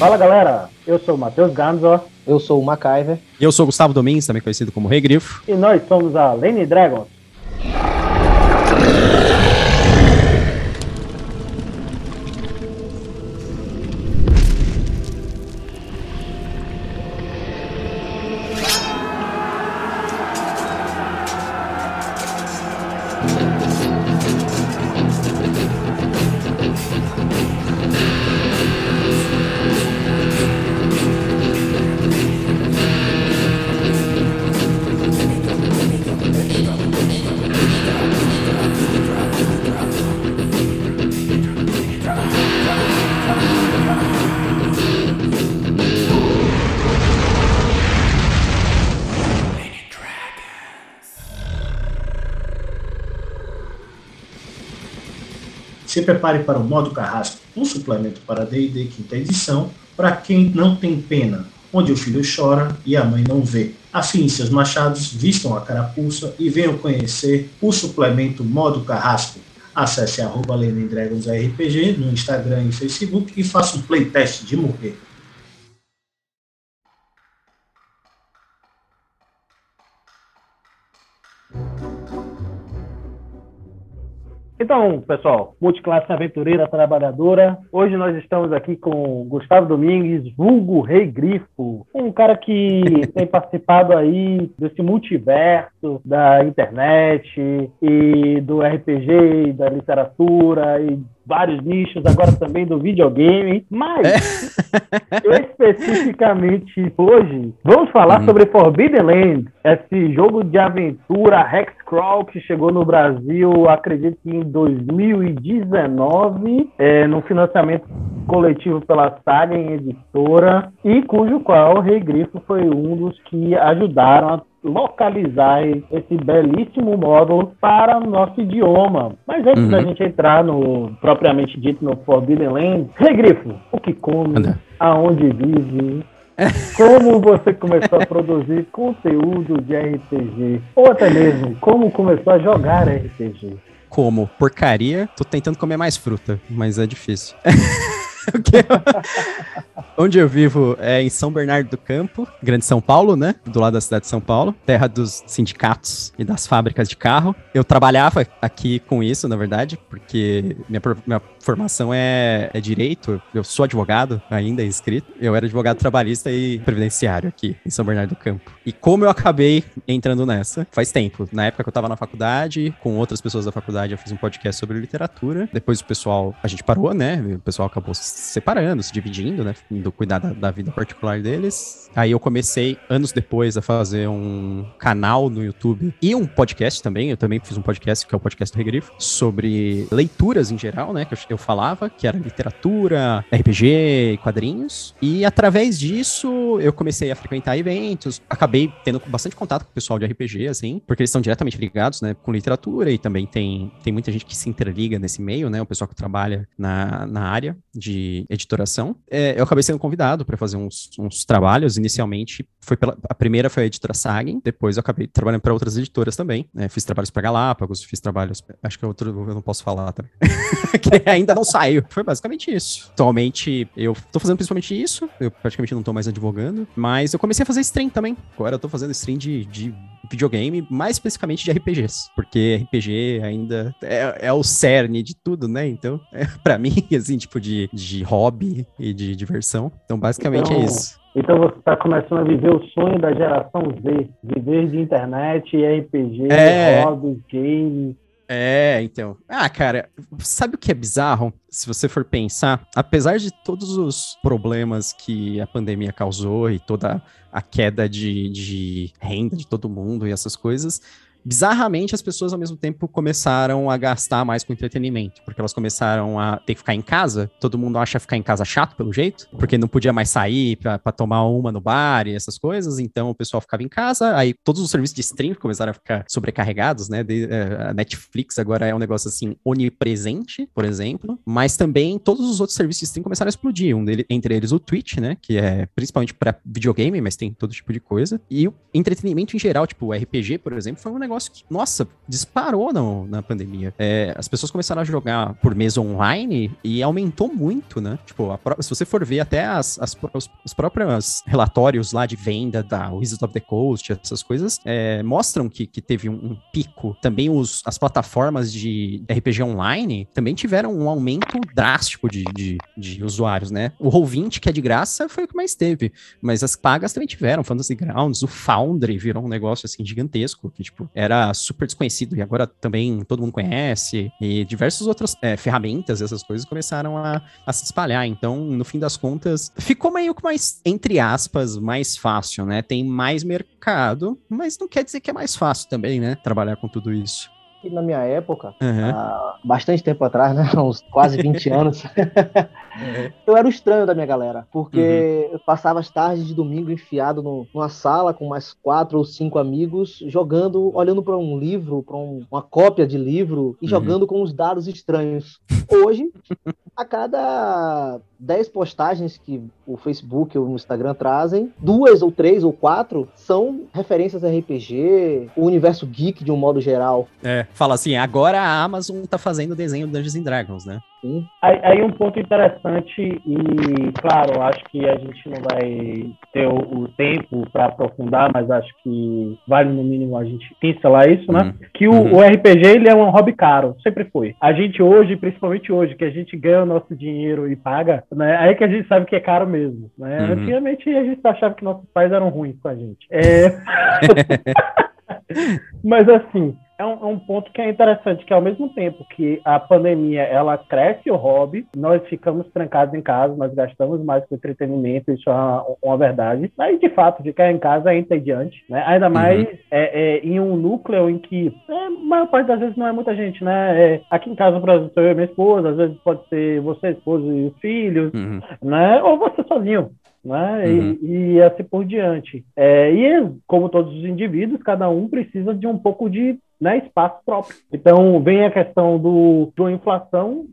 Fala galera, eu sou o Matheus Ganzo. Eu sou o MacIver. E eu sou o Gustavo Domingues, também conhecido como Rei Grifo. E nós somos a Lane Dragons. Se prepare para o modo carrasco, um suplemento para D&D quinta edição, para quem não tem pena, onde o filho chora e a mãe não vê. Afiem seus machados, vistam a carapuça e venham conhecer o suplemento modo carrasco. Acesse arroba RPG no Instagram e Facebook e faça um playtest de morrer. Então, pessoal, multiclasse aventureira trabalhadora. Hoje nós estamos aqui com Gustavo Domingues, vulgo Rei Grifo, um cara que tem participado aí desse multiverso da internet e do RPG, e da literatura e vários nichos, agora também do videogame, mas é. especificamente hoje vamos falar uhum. sobre Forbidden Land, esse jogo de aventura Hexcrawl que chegou no Brasil, acredito que em 2019, é, no financiamento coletivo pela Saga em editora, e cujo qual o Rei Grifo foi um dos que ajudaram a localizar esse belíssimo módulo para o nosso idioma. Mas antes uhum. da gente entrar no propriamente dito no Forbidden Land, Regrifo, o que come, Anda. aonde vive, como você começou a produzir conteúdo de RPG, ou até mesmo como começou a jogar RPG. Como? Porcaria, tô tentando comer mais fruta, mas é difícil. Onde eu vivo é em São Bernardo do Campo, Grande São Paulo, né? Do lado da cidade de São Paulo, terra dos sindicatos e das fábricas de carro. Eu trabalhava aqui com isso, na verdade, porque minha, minha formação é, é direito, eu sou advogado ainda, inscrito. Eu era advogado trabalhista e previdenciário aqui em São Bernardo do Campo. E como eu acabei entrando nessa, faz tempo. Na época que eu tava na faculdade, com outras pessoas da faculdade, eu fiz um podcast sobre literatura. Depois o pessoal, a gente parou, né? O pessoal acabou separando, se dividindo, né? Indo cuidar da, da vida particular deles. Aí eu comecei, anos depois, a fazer um canal no YouTube e um podcast também. Eu também fiz um podcast, que é o podcast do Regrifo, sobre leituras em geral, né? Que eu, eu falava, que era literatura, RPG, quadrinhos. E através disso, eu comecei a frequentar eventos. Acabei tendo bastante contato com o pessoal de RPG, assim, porque eles estão diretamente ligados, né? Com literatura e também tem, tem muita gente que se interliga nesse meio, né? O pessoal que trabalha na, na área de editoração. É, eu acabei sendo convidado para fazer uns, uns, trabalhos. Inicialmente, foi pela, a primeira foi a editora Sagen, depois eu acabei trabalhando para outras editoras também. Né? Fiz trabalhos para Galápagos, fiz trabalhos. Acho que outro eu não posso falar também. que ainda não saiu. Foi basicamente isso. Atualmente, eu tô fazendo principalmente isso. Eu praticamente não tô mais advogando, mas eu comecei a fazer stream também. Agora eu tô fazendo stream de, de videogame, mais especificamente de RPGs, porque RPG ainda é, é o cerne de tudo, né? Então, é, para mim, assim, tipo de, de hobby e de diversão. Então, basicamente é então, é isso. Então você está começando a viver o sonho da geração Z, viver de internet, RPG, é... hobbies, games. É, então. Ah, cara, sabe o que é bizarro? Se você for pensar, apesar de todos os problemas que a pandemia causou e toda a queda de, de renda de todo mundo e essas coisas, bizarramente as pessoas ao mesmo tempo começaram a gastar mais com entretenimento, porque elas começaram a ter que ficar em casa. Todo mundo acha ficar em casa chato pelo jeito, porque não podia mais sair para tomar uma no bar e essas coisas, então o pessoal ficava em casa. Aí todos os serviços de streaming começaram a ficar sobrecarregados, né? De, é, a Netflix agora é um negócio assim onipresente, por exemplo, mas também todos os outros serviços de streaming começaram a explodir. Um dele, entre eles o Twitch, né? Que é principalmente para videogame, mas tem todo tipo de coisa. E o entretenimento em geral, tipo o RPG, por exemplo, foi um negócio negócio que, nossa, disparou no, na pandemia. É, as pessoas começaram a jogar por mesa online e aumentou muito, né? Tipo, a, se você for ver até as, as, os, os, próprios relatórios lá de venda da Wizards of the Coast, essas coisas, é, mostram que, que teve um, um, pico. Também os, as plataformas de RPG online também tiveram um aumento drástico de, de, de usuários, né? O Roll20, que é de graça, foi o que mais teve. Mas as pagas também tiveram. Fantasy Grounds, o Foundry virou um negócio assim gigantesco, que tipo, era super desconhecido e agora também todo mundo conhece. E diversas outras é, ferramentas, essas coisas começaram a, a se espalhar. Então, no fim das contas, ficou meio que mais, entre aspas, mais fácil, né? Tem mais mercado, mas não quer dizer que é mais fácil também, né? Trabalhar com tudo isso que na minha época, uhum. há bastante tempo atrás, né? Uns quase 20 anos, uhum. eu era o estranho da minha galera, porque uhum. eu passava as tardes de domingo enfiado no, numa sala com mais quatro ou cinco amigos, jogando, olhando para um livro, para um, uma cópia de livro e uhum. jogando com os dados estranhos. Hoje, a cada 10 postagens que o Facebook ou o Instagram trazem, duas ou três ou quatro são referências a RPG, o universo geek de um modo geral. É, fala assim, agora a Amazon tá fazendo o desenho do Dungeons and Dragons, né? Sim. Aí, aí, um ponto interessante, e claro, acho que a gente não vai ter o, o tempo para aprofundar, mas acho que vale no mínimo a gente pincelar isso, né? Uhum. Que o, uhum. o, RPG ele é um hobby caro, sempre foi. A gente hoje, principalmente hoje, que a gente ganha o nosso dinheiro e paga, né? Aí que a gente sabe que é caro mesmo. Né? Uhum. Antigamente a gente achava que nossos pais eram ruins com a gente. É... mas assim, é um, é um, ponto que é interessante, que ao mesmo tempo que a pandemia ela cresce o hobby, nós ficamos trancados em casa, nós gastamos mais com entretenimento, isso é uma, uma verdade. Aí, de fato, ficar em casa é entediante, né? Ainda uhum. mais uhum. é, é, em um núcleo em que é, a maior parte das vezes não é muita gente, né? É, aqui em casa, por exemplo, eu e minha esposa, às vezes pode ser você, esposa e os filhos, uhum. né? Ou você sozinho né? Uhum. E, e, assim por diante. É, e como todos os indivíduos, cada um precisa de um pouco de né, espaço próprio. Então vem a questão do, inflação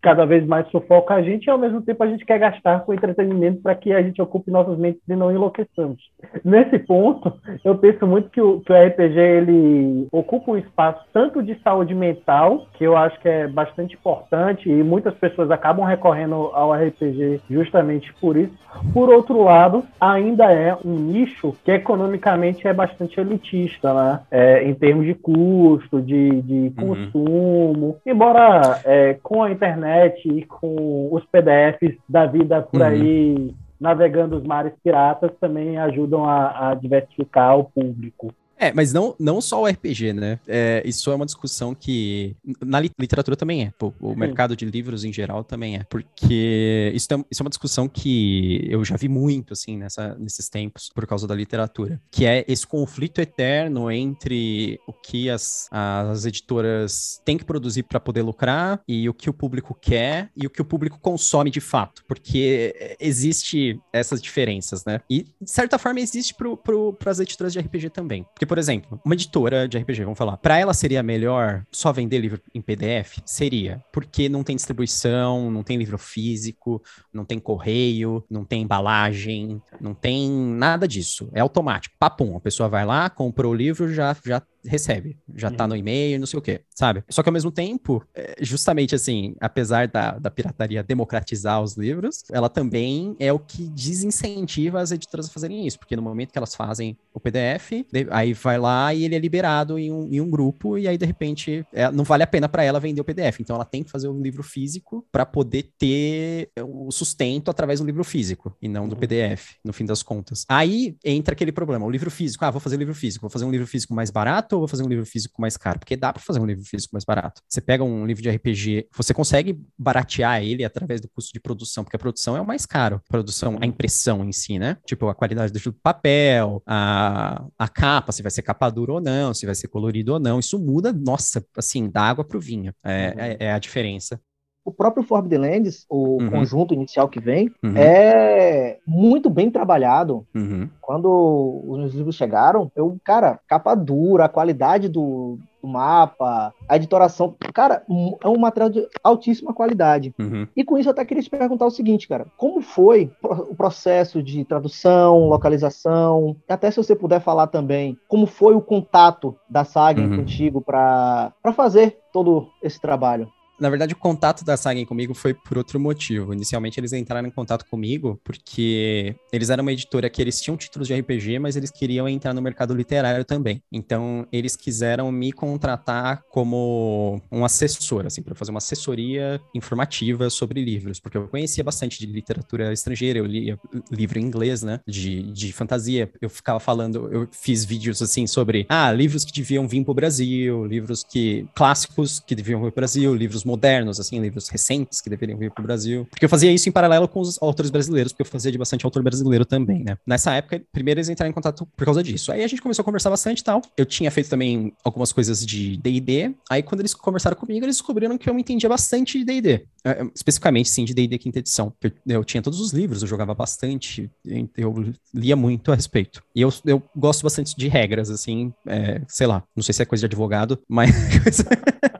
cada vez mais sufoca a gente e ao mesmo tempo a gente quer gastar com entretenimento para que a gente ocupe nossas mentes e não enlouqueçamos. Nesse ponto, eu penso muito que o, que o RPG ele ocupa um espaço tanto de saúde mental, que eu acho que é bastante importante e muitas pessoas acabam recorrendo ao RPG justamente por isso. Por outro lado, ainda é um nicho que economicamente é bastante elitista, né? É, em termos de custo, de, de uhum. consumo, uhum. embora é, com a internet e com os PDFs da vida por uhum. aí navegando os mares piratas também ajudam a, a diversificar o público. É, mas não, não só o RPG, né? É, isso é uma discussão que na literatura também é. Pô, o mercado de livros em geral também é. Porque isso é, isso é uma discussão que eu já vi muito, assim, nessa, nesses tempos, por causa da literatura. Que é esse conflito eterno entre o que as, as editoras têm que produzir para poder lucrar e o que o público quer e o que o público consome de fato. Porque existe essas diferenças, né? E, de certa forma, existe para as editoras de RPG também. Porque porque, por exemplo, uma editora de RPG, vamos falar, para ela seria melhor só vender livro em PDF? Seria, porque não tem distribuição, não tem livro físico, não tem correio, não tem embalagem, não tem nada disso. É automático. Papum, a pessoa vai lá, comprou o livro, já, já recebe, já tá uhum. no e-mail, não sei o quê, sabe? Só que ao mesmo tempo, é, justamente assim, apesar da, da pirataria democratizar os livros, ela também é o que desincentiva as editoras a fazerem isso, porque no momento que elas fazem o PDF, aí vai lá e ele é liberado em um, em um grupo, e aí de repente é, não vale a pena para ela vender o PDF, então ela tem que fazer o livro físico para poder ter o sustento através do livro físico e não do uhum. PDF, no fim das contas. Aí entra aquele problema, o livro físico, ah, vou fazer livro físico, vou fazer um livro físico mais barato ou vou fazer um livro físico mais caro? Porque dá para fazer um livro físico mais barato. Você pega um livro de RPG, você consegue baratear ele através do custo de produção, porque a produção é o mais caro. A produção, a impressão em si, né? Tipo, a qualidade do papel, a, a capa, se vai ser capa dura ou não, se vai ser colorido ou não. Isso muda, nossa, assim, da água pro vinho. É, uhum. é, é a diferença o próprio Forbidden Lands, o uhum. conjunto inicial que vem, uhum. é muito bem trabalhado. Uhum. Quando os meus livros chegaram, eu, cara, capa dura, a qualidade do, o mapa, a editoração. Cara, é um material de altíssima qualidade. Uhum. E com isso eu até queria te perguntar o seguinte, cara. Como foi o processo de tradução, localização? Até se você puder falar também, como foi o contato da Saga uhum. contigo para fazer todo esse trabalho? Na verdade, o contato da Sagen comigo foi por outro motivo. Inicialmente, eles entraram em contato comigo porque eles eram uma editora que eles tinham títulos de RPG, mas eles queriam entrar no mercado literário também. Então, eles quiseram me contratar como um assessor, assim, para fazer uma assessoria informativa sobre livros, porque eu conhecia bastante de literatura estrangeira, eu lia livro em inglês, né, de, de fantasia. Eu ficava falando, eu fiz vídeos assim sobre, ah, livros que deviam vir para o Brasil, livros que clássicos que deviam vir para o Brasil, livros modernos, assim, livros recentes que deveriam vir para o Brasil. Porque eu fazia isso em paralelo com os autores brasileiros, porque eu fazia de bastante autor brasileiro também, né? Nessa época, primeiro eles entraram em contato por causa disso. Aí a gente começou a conversar bastante e tal. Eu tinha feito também algumas coisas de D&D. Aí quando eles conversaram comigo, eles descobriram que eu entendia bastante de D&D. É, é, especificamente, sim, de D&D quinta edição. Eu, eu, tinha todos os livros, eu jogava bastante, eu lia muito a respeito. E eu, eu gosto bastante de regras, assim, é, sei lá, não sei se é coisa de advogado, mas...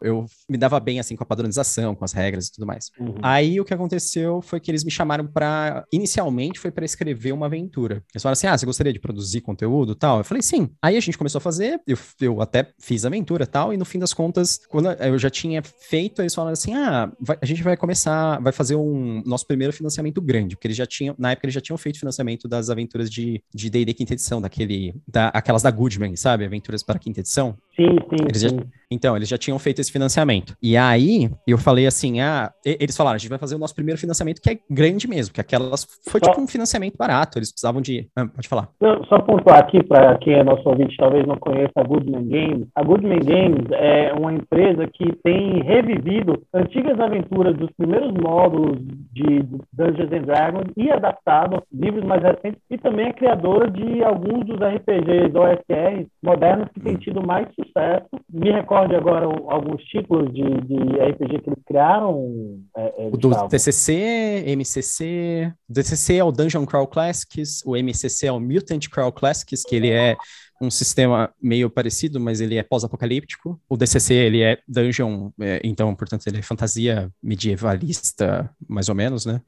eu me dava bem assim com a padronização, com as regras e tudo mais. Uhum. Aí o que aconteceu foi que eles me chamaram para inicialmente foi para escrever uma aventura. Eles falaram assim: "Ah, você gostaria de produzir conteúdo, tal?" Eu falei: "Sim". Aí a gente começou a fazer, eu, eu até fiz a aventura, tal, e no fim das contas, quando eu já tinha feito, eles falaram assim: "Ah, vai, a gente vai começar, vai fazer um nosso primeiro financiamento grande", porque eles já tinham, na época eles já tinham feito financiamento das aventuras de de D&D quinta edição, daquele da aquelas da Goodman, sabe? Aventuras para quinta edição. Sim, sim, eles sim. Já, então, eles já tinham feito esse financiamento. E aí, eu falei assim, ah, eles falaram, a gente vai fazer o nosso primeiro financiamento, que é grande mesmo, que aquelas foi só... tipo um financiamento barato, eles precisavam de... Ah, pode falar. Não, só pontuar aqui, para quem é nosso ouvinte, talvez não conheça a Goodman Games. A Goodman Games é uma empresa que tem revivido antigas aventuras dos primeiros módulos de Dungeons and Dragons e adaptado livros mais recentes, e também é criadora de alguns dos RPGs OSR modernos que têm hum. tido mais sucesso. Me recorde agora alguns títulos de, de RPG que eles criaram. É, é, o do TCC, MCC. O DCC é o Dungeon Crawl Classics, o MCC é o Mutant Crawl Classics, que ele é um sistema meio parecido, mas ele é pós-apocalíptico. O DCC, ele é dungeon, é, então, portanto, ele é fantasia medievalista, mais ou menos, né?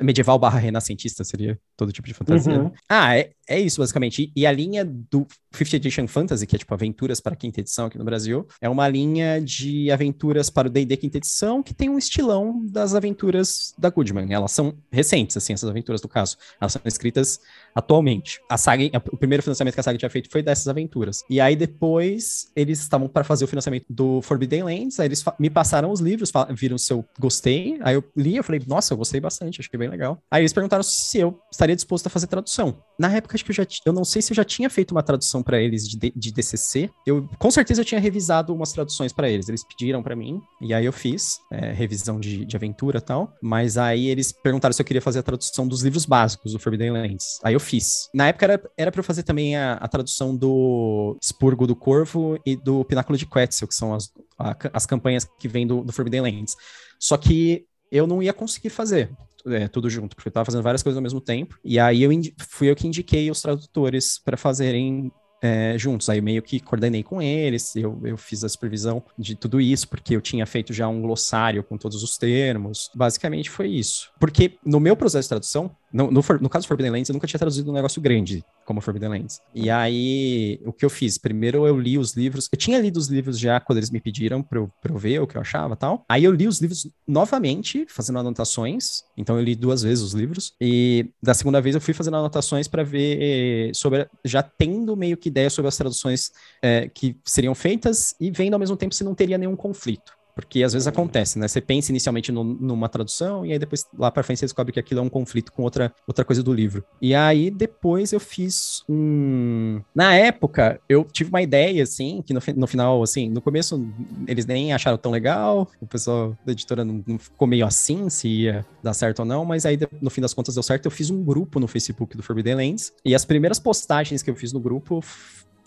Medieval barra renascentista seria todo tipo de fantasia. Uhum. Ah, é, é isso, basicamente. E, a linha do 50 Edition Fantasy, que é tipo aventuras para quinta edição aqui no Brasil, é uma linha de aventuras para o D&D quinta edição que tem um estilão das aventuras da Goodman. Elas são recentes, assim, essas aventuras do caso. Elas são escritas atualmente. A saga, o primeiro financiamento que a saga tinha feito foi dessas aventuras. E aí depois eles estavam para fazer o financiamento do Forbidden Lands, aí eles me passaram os livros, viram se eu gostei, aí eu li, eu falei, nossa, eu gostei bastante, achei bem legal. Aí eles perguntaram se eu estaria disposto a fazer tradução. Na época acho que eu já, eu não sei se eu já tinha feito uma tradução para eles de, de DCC. Eu com certeza eu tinha revisado umas traduções para eles. Eles pediram para mim e aí eu fiz é, revisão de, de aventura tal. Mas aí eles perguntaram se eu queria fazer a tradução dos livros básicos do Forbidden Lands. Aí eu fiz. Na época era, era para eu fazer também a, a, tradução do Spurgo do Corvo e do Pináculo de Quetzal, que são as, a, as campanhas que vêm do, do Forbidden Lands. Só que eu não ia conseguir fazer é, tudo junto, porque eu estava fazendo várias coisas ao mesmo tempo. E aí eu fui eu que indiquei os tradutores para fazerem é, juntos. Aí meio que coordenei com eles, eu, eu fiz a supervisão de tudo isso, porque eu tinha feito já um glossário com todos os termos. Basicamente foi isso. Porque no meu processo de tradução, no, no, no, caso do Forbidden Lands, eu nunca tinha traduzido um negócio grande como Forbidden Lands. E aí, o que eu fiz? Primeiro eu li os livros. Eu tinha lido os livros já quando eles me pediram pra eu, pra eu ver o que eu achava tal. Aí eu li os livros novamente, fazendo anotações. Então eu li duas vezes os livros. E da segunda vez eu fui fazendo anotações para ver sobre. Já tendo meio que ideia sobre as traduções é, que seriam feitas e vendo ao mesmo tempo se não teria nenhum conflito. Porque às vezes acontece, né? Você pensa inicialmente no, numa tradução e aí depois lá para frente você descobre que aquilo é um conflito com outra, outra coisa do livro. E aí depois eu fiz um. Na época, eu tive uma ideia, assim, que no, no final, assim, no começo eles nem acharam tão legal, o pessoal da editora não, não ficou meio assim se ia dar certo ou não, mas aí no fim das contas deu certo. Eu fiz um grupo no Facebook do Forbidden Lands e as primeiras postagens que eu fiz no grupo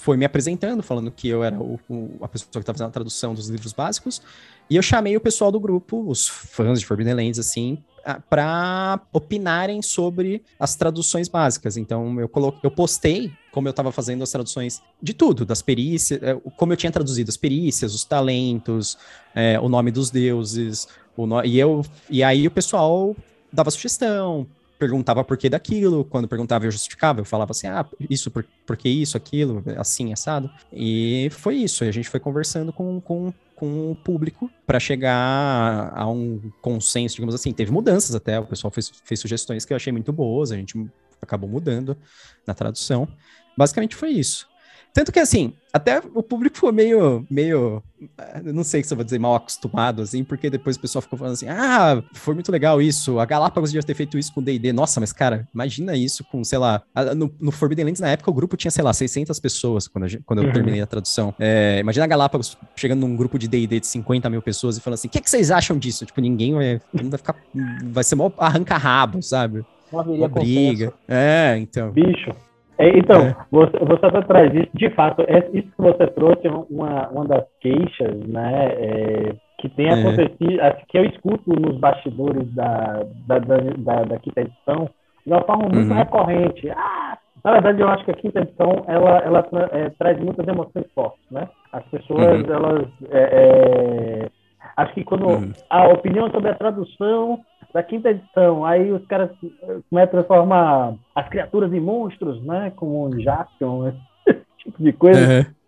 foi me apresentando, falando que eu era o, o, a pessoa que estava fazendo a tradução dos livros básicos, e eu chamei o pessoal do grupo, os fãs de Forbidden Lands, assim, para opinarem sobre as traduções básicas. Então, eu, coloquei, eu postei como eu estava fazendo as traduções de tudo, das perícias, é, como eu tinha traduzido as perícias, os talentos, é, o nome dos deuses, no... e eu e aí o pessoal dava sugestão, perguntava por que daquilo, quando perguntava eu justificava, eu falava assim, ah, isso, por, por que isso, aquilo, assim, assado. E foi isso, a gente foi conversando com, com, com o público para chegar a um consenso, digamos assim. Teve mudanças até, o pessoal fez, fez sugestões que eu achei muito boas, a gente acabou mudando na tradução. Basicamente foi isso. Tanto que, assim, até o público foi meio, meio, não sei se eu vou dizer mal acostumado, assim, porque depois o pessoal ficou falando assim, ah, foi muito legal isso, a Galápagos devia ter feito isso com D&D. Nossa, mas, cara, imagina isso com, sei lá, no, no Forbidden Lands, na época, o grupo tinha, sei lá, 600 pessoas quando, gente, quando eu uhum. terminei a tradução. É, imagina a Galápagos chegando num grupo de D&D de 50 mil pessoas e falando assim, o que, é que vocês acham disso? Tipo, ninguém vai, vai ficar, vai ser mó arranca-rabo, sabe? Uma, briga. É, então. Bicho, então, é. Você, você traz isso, de fato, é, isso que você trouxe é uma, uma das queixas, né, é, que tem é. acontecido, que eu escuto nos bastidores da, da, da, da, da quinta edição, de uma forma muito uhum. recorrente. Ah, na verdade, eu acho que a quinta edição, ela, ela é, traz muitas emoções fortes, né? As pessoas, uhum. elas... É, acho que quando uhum. a opinião sobre a tradução da quinta edição. Aí os caras começam a transformar as criaturas em monstros, né? Como o Jackson, esse tipo de coisa. Uhum.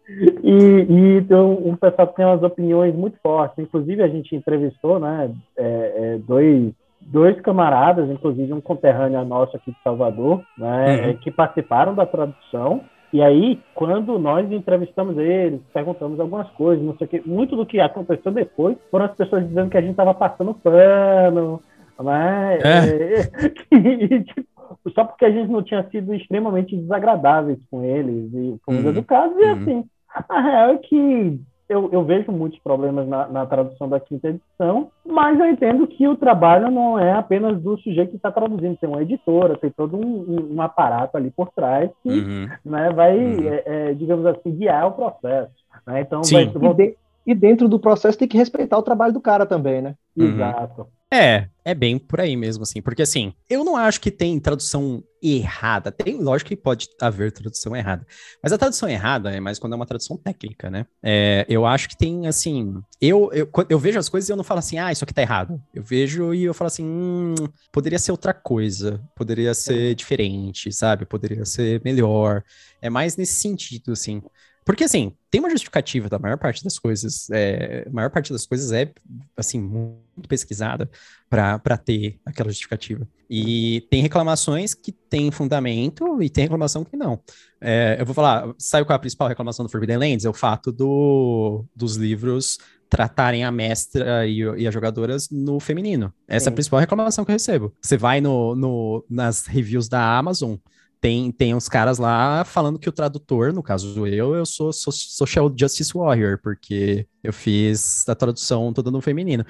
E, e então, um pessoal tem umas opiniões muito fortes. Inclusive, a gente entrevistou né, é, é, dois, dois camaradas, inclusive um conterrâneo nosso aqui de Salvador, né, uhum. que participaram da tradução. E aí, quando nós entrevistamos eles, perguntamos algumas coisas, não sei o que, muito do que aconteceu depois foram as pessoas dizendo que a gente estava passando pano, né? É. E, tipo, só porque a gente não tinha sido extremamente desagradáveis com eles e com os uhum. educados, e uhum. assim, a real é que eu, eu vejo muitos problemas na, na, tradução da quinta edição, mas eu entendo que o trabalho não é apenas do sujeito que está traduzindo, tem uma editora, tem todo um, um aparato ali por trás que uhum. né, vai, uhum. é, é, digamos assim, guiar o processo. Né? Então, Sim. vai, e, de, e, dentro do processo tem que respeitar o trabalho do cara também, né? Uhum. Exato. É, é bem por aí mesmo, assim. Porque, assim, eu não acho que tem tradução errada. Tem, lógico que pode haver tradução errada. Mas a tradução errada é mais quando é uma tradução técnica, né? É, eu acho que tem, assim... Eu, eu, eu vejo as coisas e eu não falo assim, ah, isso aqui tá errado. Eu vejo e eu falo assim, hum, poderia ser outra coisa. Poderia ser diferente, sabe? Poderia ser melhor. É mais nesse sentido, assim. Porque, assim, tem uma justificativa da maior parte das coisas. É, a maior parte das coisas é, assim, muito pesquisada para ter aquela justificativa. E tem reclamações que têm fundamento e tem reclamação que não. É, eu vou falar, sabe qual é a principal reclamação do Forbidden Lands? É o fato do, dos livros tratarem a mestra e, e, as jogadoras no feminino. Essa Sim. é a principal reclamação que eu recebo. Você vai no, no, nas reviews da Amazon, tem, tem uns caras lá falando que o tradutor, no caso eu, eu sou, sou Social Justice Warrior, porque eu fiz a tradução toda no feminino.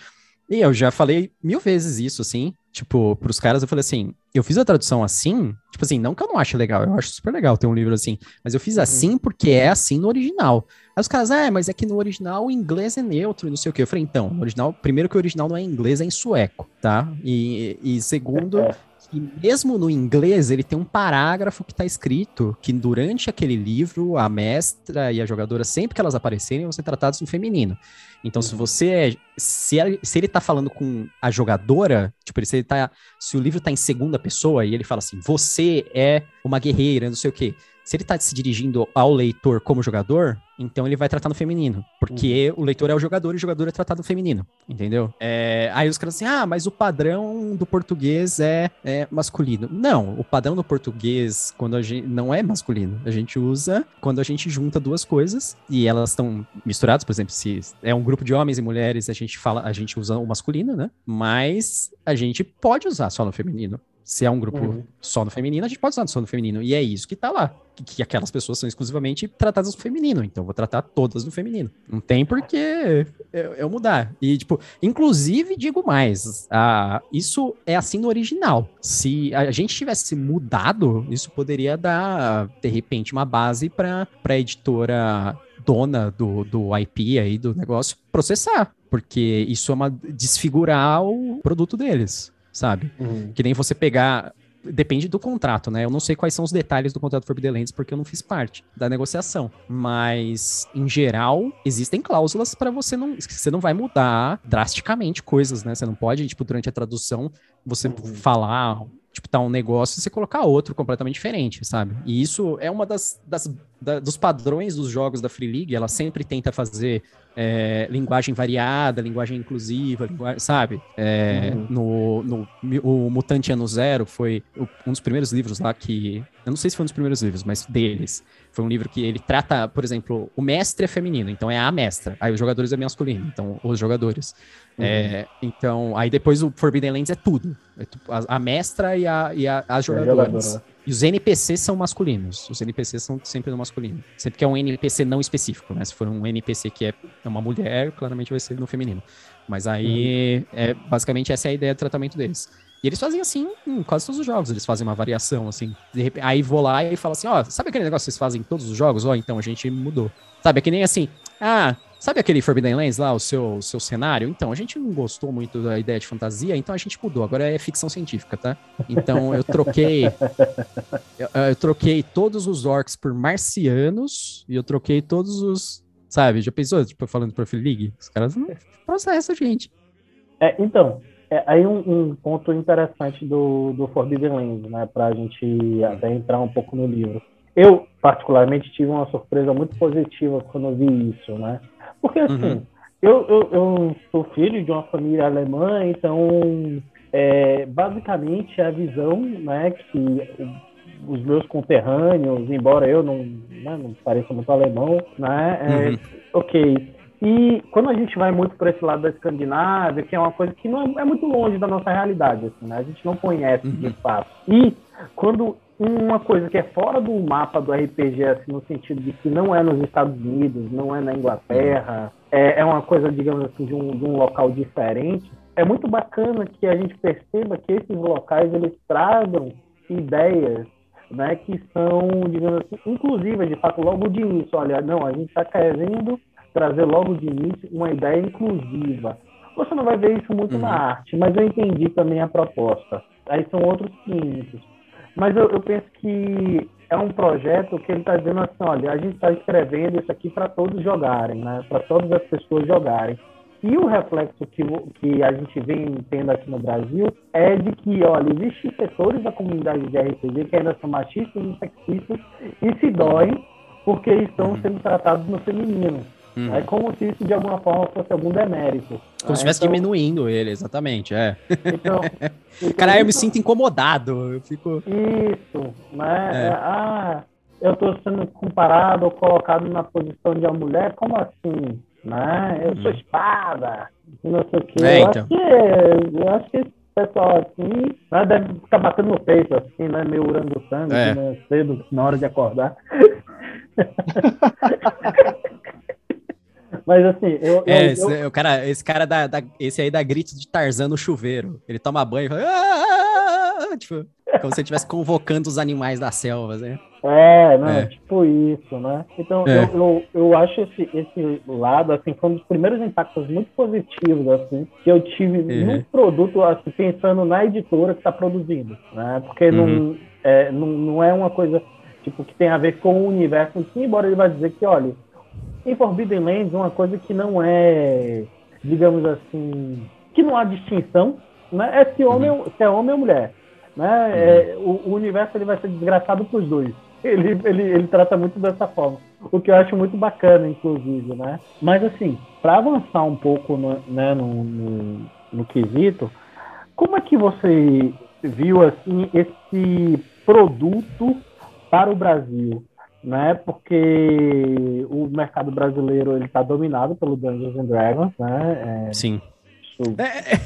E eu já falei mil vezes isso, assim, tipo, pros caras, eu falei assim, eu fiz a tradução assim, tipo assim, não que eu não ache legal, eu acho super legal ter um livro assim, mas eu fiz uhum. assim porque é assim no original. Aí os caras, ah, mas é que no original o inglês é neutro e não sei o que. Eu falei, então, no original, primeiro que o original não é inglês, é em sueco, tá? E, e segundo, é. E mesmo no inglês, ele tem um parágrafo que está escrito que durante aquele livro, a mestra e a jogadora, sempre que elas aparecerem, vão ser tratadas no feminino. Então, se você é. Se, se ele tá falando com a jogadora, tipo, se, ele tá, se o livro tá em segunda pessoa e ele fala assim, você é uma guerreira, não sei o quê se ele tá se dirigindo ao leitor como jogador, então ele vai tratar no feminino. Porque uhum. o leitor é o jogador e o jogador é tratado no feminino. Entendeu? É, aí os caras assim, ah, mas o padrão do português é, é masculino. Não, o padrão do português, quando a gente. não é masculino. A gente usa quando a gente junta duas coisas e elas estão misturadas, por exemplo, se é um grupo de homens e mulheres, a gente fala, a gente usa o masculino, né? Mas a gente pode usar só no feminino. Se é um grupo uhum. só no feminino, a gente pode usar só no feminino. E é isso que tá lá. Que, que aquelas pessoas são exclusivamente tratadas no feminino. Então, eu vou tratar todas no feminino. Não tem por que eu, eu, mudar. E, tipo, inclusive, digo mais. isso é assim no original. Se a gente tivesse mudado, isso poderia dar, de repente, uma base para a editora dona do, do IP aí, do negócio, processar. Porque isso é uma desfigurar o produto deles sabe? Uhum. Que nem você pegar depende do contrato, né? Eu não sei quais são os detalhes do contrato Forbidden Lands porque eu não fiz parte da negociação, mas em geral existem cláusulas para você não, você não vai mudar drasticamente coisas, né? Você não pode, tipo, durante a tradução você uhum. falar tipo, tá um negócio e você colocar outro completamente diferente, sabe? E isso é uma das, das da, dos padrões dos jogos da Free League, ela sempre tenta fazer é, linguagem variada, linguagem inclusiva, sabe? É, uhum. no, no, o Mutante Ano Zero foi um dos primeiros livros lá que. Eu não sei se foi um dos primeiros livros, mas deles. Foi um livro que ele trata, por exemplo, o mestre é feminino, então é a mestra. Aí os jogadores é masculino, então os jogadores. Uhum. É, então, aí depois o Forbidden Lands é tudo. É a, a, mestra e, a, e a, as jogadoras. E os NPCs são masculinos. Os NPCs são sempre no masculino. Sempre que é um NPC não específico, né? Se for um NPC que é uma mulher, claramente vai ser no feminino. Mas aí, é, basicamente, essa é a ideia do tratamento deles. E eles fazem assim em quase todos os jogos. Eles fazem uma variação, assim. Repente, aí vou lá e falo assim: ó, sabe aquele negócio que vocês fazem em todos os jogos? Ó, então a gente mudou. Sabe? É que nem assim: ah, Sabe aquele Forbidden Lands lá, o seu, seu cenário? Então, a gente não gostou muito da ideia de fantasia, então a gente mudou. Agora é ficção científica, tá? Então eu troquei. eu, eu, troquei todos os orcs por marcianos e eu troquei todos os. Sabe? Já pensou, tipo, falando pro Free League? Os caras não processam, gente. É, então, é, aí um, um, ponto interessante do, do Forbidden Lands, né? Pra gente até entrar um pouco no livro. Eu, particularmente, tive uma surpresa muito positiva quando eu vi isso, né? Porque, assim, uhum. eu, eu, eu, sou filho de uma família alemã, então, é, basicamente, a visão né, que os meus conterrâneos, embora eu não, né, não pareça muito alemão, né, é, uhum. ok. E quando a gente vai muito para esse lado da Escandinávia, que é uma coisa que não é, é muito longe da nossa realidade, assim, né? a gente não conhece uhum. de fato. E quando uma coisa que é fora do mapa do RPG, assim, no sentido de que não é nos Estados Unidos, não é na Inglaterra, é, é uma coisa, digamos assim, de um, de um local diferente. É muito bacana que a gente perceba que esses locais eles tragam ideias né, que são, digamos assim, inclusivas, de fato, logo de início. Olha, não, a gente está querendo trazer logo de início uma ideia inclusiva. Você não vai ver isso muito uhum. na arte, mas eu entendi também a proposta. Aí são outros 500. Mas eu, eu penso que é um projeto que ele está dizendo assim, olha, a gente está escrevendo isso aqui para todos jogarem, né? Para todas as pessoas jogarem. E o reflexo que, que a gente vem tendo aqui no Brasil é de que, olha, existem setores da comunidade de RPG que ainda são machistas e sexistas e se doem porque estão uhum. sendo tratados no feminino. Hum. É como se isso de alguma forma fosse algum demérito. Como se estivesse então... diminuindo ele, exatamente, é. Então, então Cara, eu me sinto incomodado, eu fico... Isso, né? É. Ah, eu estou sendo comparado ou colocado na posição de uma mulher, como assim? Né? Eu sou hum. espada, não sei o quê. É, eu, então. acho que, eu acho que esse pessoal assim né, deve ficar batendo no peito, assim, né? Meio urando sangue, é. né, cedo, na hora de acordar. Mas assim, eu. É, eu, esse, eu... O cara, esse cara dá, dá, esse aí dá gritos de Tarzan no chuveiro. Ele toma banho e fala. Ah! Tipo, como se ele estivesse convocando os animais das selvas, né? É, né? É. Tipo isso, né? Então, é. eu, eu, eu acho esse, esse lado, assim, foi um dos primeiros impactos muito positivos, assim, que eu tive uhum. num produto, assim, pensando na editora que está produzindo, né? Porque uhum. não, é, não, não é uma coisa, tipo, que tem a ver com o universo, embora ele vai dizer que, olha, em Forbidden Lands, uma coisa que não é, digamos assim, que não há distinção, né? É se, homem, uhum. se é homem ou mulher. Né? Uhum. É, o, o, universo ele vai ser desgraçado para os dois. Ele, ele, ele trata muito dessa forma. O que eu acho muito bacana, inclusive, né? Mas, assim, para avançar um pouco no, né, no, no, no quesito, como é que você viu, assim, esse produto para o Brasil? Né? Porque o mercado brasileiro ele está dominado pelo Dungeons and Dragons, né? É, Sim. Isso... É, é,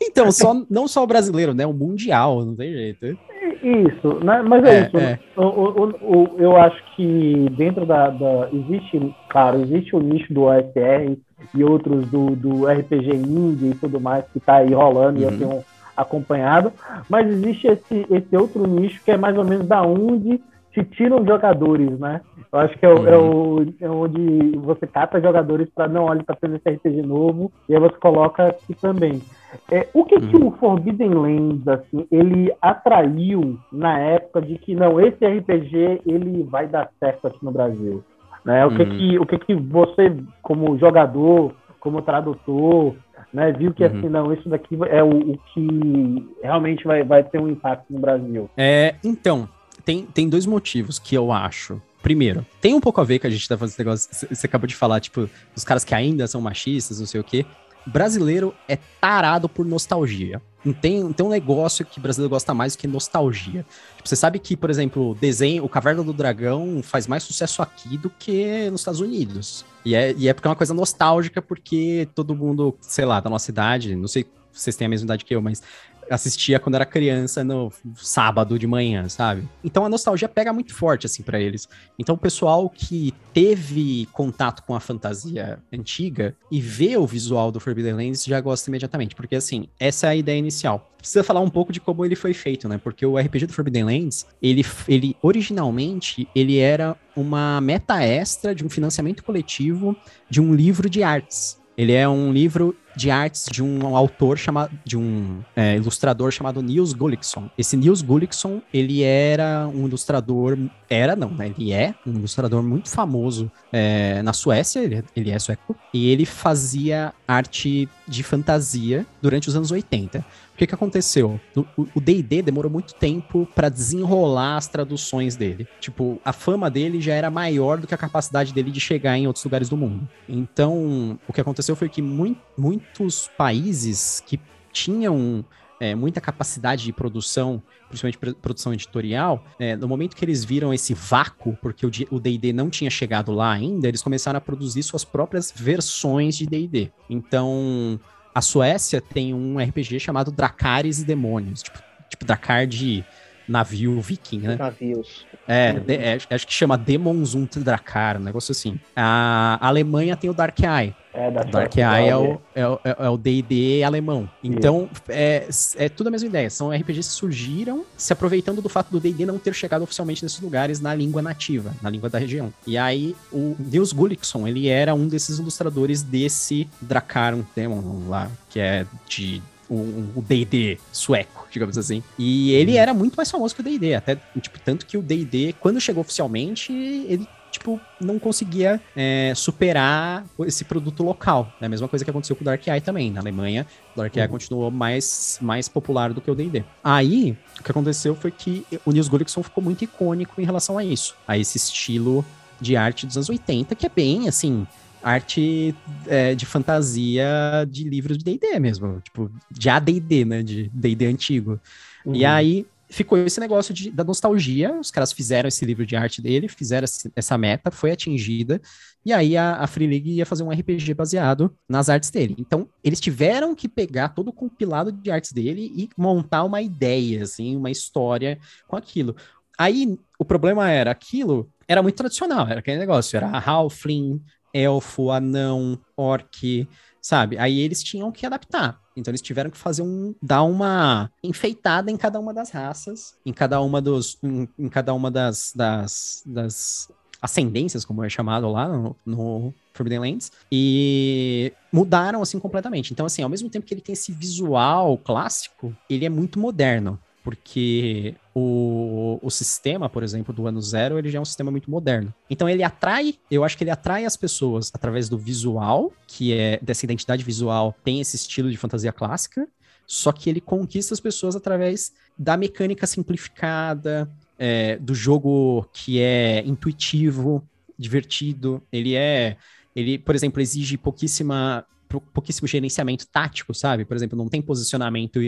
então, só, não só o brasileiro, né? O mundial, não tem jeito. Isso, né? Mas é, é isso. É. O, o, o, eu acho que dentro da, da, Existe, claro, existe o nicho do OSR e outros do, do RPG Indie e tudo mais que está aí rolando uhum. e eu uhum. tenho acompanhado, mas existe esse, esse outro nicho que é mais ou menos da onde te tiram jogadores, né? Eu acho que é, uhum. é, o, é onde você cata jogadores para não olhar para fazer esse RPG novo e aí você coloca aqui também. É, o que, uhum. que o Forbidden Lands assim, ele atraiu na época de que não esse RPG ele vai dar certo aqui no Brasil, né? O que uhum. que o que que você como jogador, como tradutor, né, viu que uhum. assim não isso daqui é o, o, que realmente vai, vai ter um impacto no Brasil. É, então tem, tem dois motivos que eu acho. Primeiro, tem um pouco a ver que a gente tá fazendo esse negócio. Você acabou de falar, tipo, dos caras que ainda são machistas, não sei o quê. Brasileiro é tarado por nostalgia. Tem, tem um negócio que brasileiro gosta mais do que nostalgia. Tipo, você sabe que, por exemplo, desenho, o Caverna do Dragão faz mais sucesso aqui do que nos Estados Unidos. E é, e é porque é uma coisa nostálgica, porque todo mundo, sei lá, da nossa idade, não sei se vocês têm a mesma idade que eu, mas assistia quando era criança no sábado de manhã, sabe? Então a nostalgia pega muito forte assim para eles. Então o pessoal que teve contato com a fantasia antiga e vê o visual do Forbidden Lands já gosta imediatamente, porque assim, essa é a ideia inicial. Precisa falar um pouco de como ele foi feito, né? Porque o RPG do Forbidden Lands, ele, ele originalmente ele era uma meta extra de um financiamento coletivo de um livro de artes. Ele é um livro de artes de um autor chamado, de um é, ilustrador chamado Niels Gullikson. Esse Niels Gullikson, ele era um ilustrador, era não, né? Ele é um ilustrador muito famoso é, na Suécia, ele, ele é sueco, e ele fazia arte de fantasia durante os anos 80. O que, que aconteceu? O D&D demorou muito tempo para desenrolar as traduções dele. Tipo, a fama dele já era maior do que a capacidade dele de chegar em outros lugares do mundo. Então, o que aconteceu foi que muito, muitos países que tinham é, muita capacidade de produção, principalmente produção editorial, é, no momento que eles viram esse vácuo, porque o D&D não tinha chegado lá ainda, eles começaram a produzir suas próprias versões de D&D. Então, a Suécia tem um RPG chamado Dracares e Demônios, tipo, tipo Dracar de navio viking, né? Navios. É, de, é, acho que chama Demons und Dracar, um negócio assim. A Alemanha tem o Dark Eye. É, da Dark Eye é o, é, o, é o D&D alemão. Então, é, é tudo a mesma ideia. São RPGs que surgiram se aproveitando do fato do D&D não ter chegado oficialmente nesses lugares na língua nativa, na língua da região. E aí, o Deus Gullikson, ele era um desses ilustradores desse Dracarum Demon lá, que é de o D&D sueco, digamos assim. E ele uhum. era muito mais famoso que o D&D, até, tipo, tanto que o D&D, quando chegou oficialmente, ele tipo, não conseguia é, superar esse produto local. É a mesma coisa que aconteceu com o Dark Eye também. Na Alemanha, o Dark Eye uhum. continuou mais, mais popular do que o D&D. Aí, o que aconteceu foi que o Nils Gullikson ficou muito icônico em relação a isso. A esse estilo de arte dos anos 80, que é bem, assim, arte é, de fantasia de livros de D&D mesmo. Tipo, de AD&D, né? De D&D antigo. Uhum. E aí, ficou esse negócio de, da nostalgia. Os caras fizeram esse livro de arte dele, fizeram essa meta, foi atingida. E aí a, a, Free League ia fazer um RPG baseado nas artes dele. Então, eles tiveram que pegar todo o compilado de artes dele e montar uma ideia, assim, uma história com aquilo. Aí, o problema era, aquilo era muito tradicional, era aquele negócio, era Halfling, elfo, anão, orc, sabe? Aí eles tinham que adaptar. Então eles tiveram que fazer um dar uma enfeitada em cada uma das raças, em cada uma dos em, em cada uma das, das, das ascendências, como é chamado lá no, no Forbidden Lands, e mudaram assim completamente. Então assim, ao mesmo tempo que ele tem esse visual clássico, ele é muito moderno porque o, o sistema, por exemplo, do ano zero, ele já é um sistema muito moderno. Então ele atrai, eu acho que ele atrai as pessoas através do visual, que é dessa identidade visual, tem esse estilo de fantasia clássica, só que ele conquista as pessoas através da mecânica simplificada, é, do jogo que é intuitivo, divertido. Ele é. Ele, por exemplo, exige pouquíssima pouquíssimo gerenciamento tático, sabe? Por exemplo, não tem posicionamento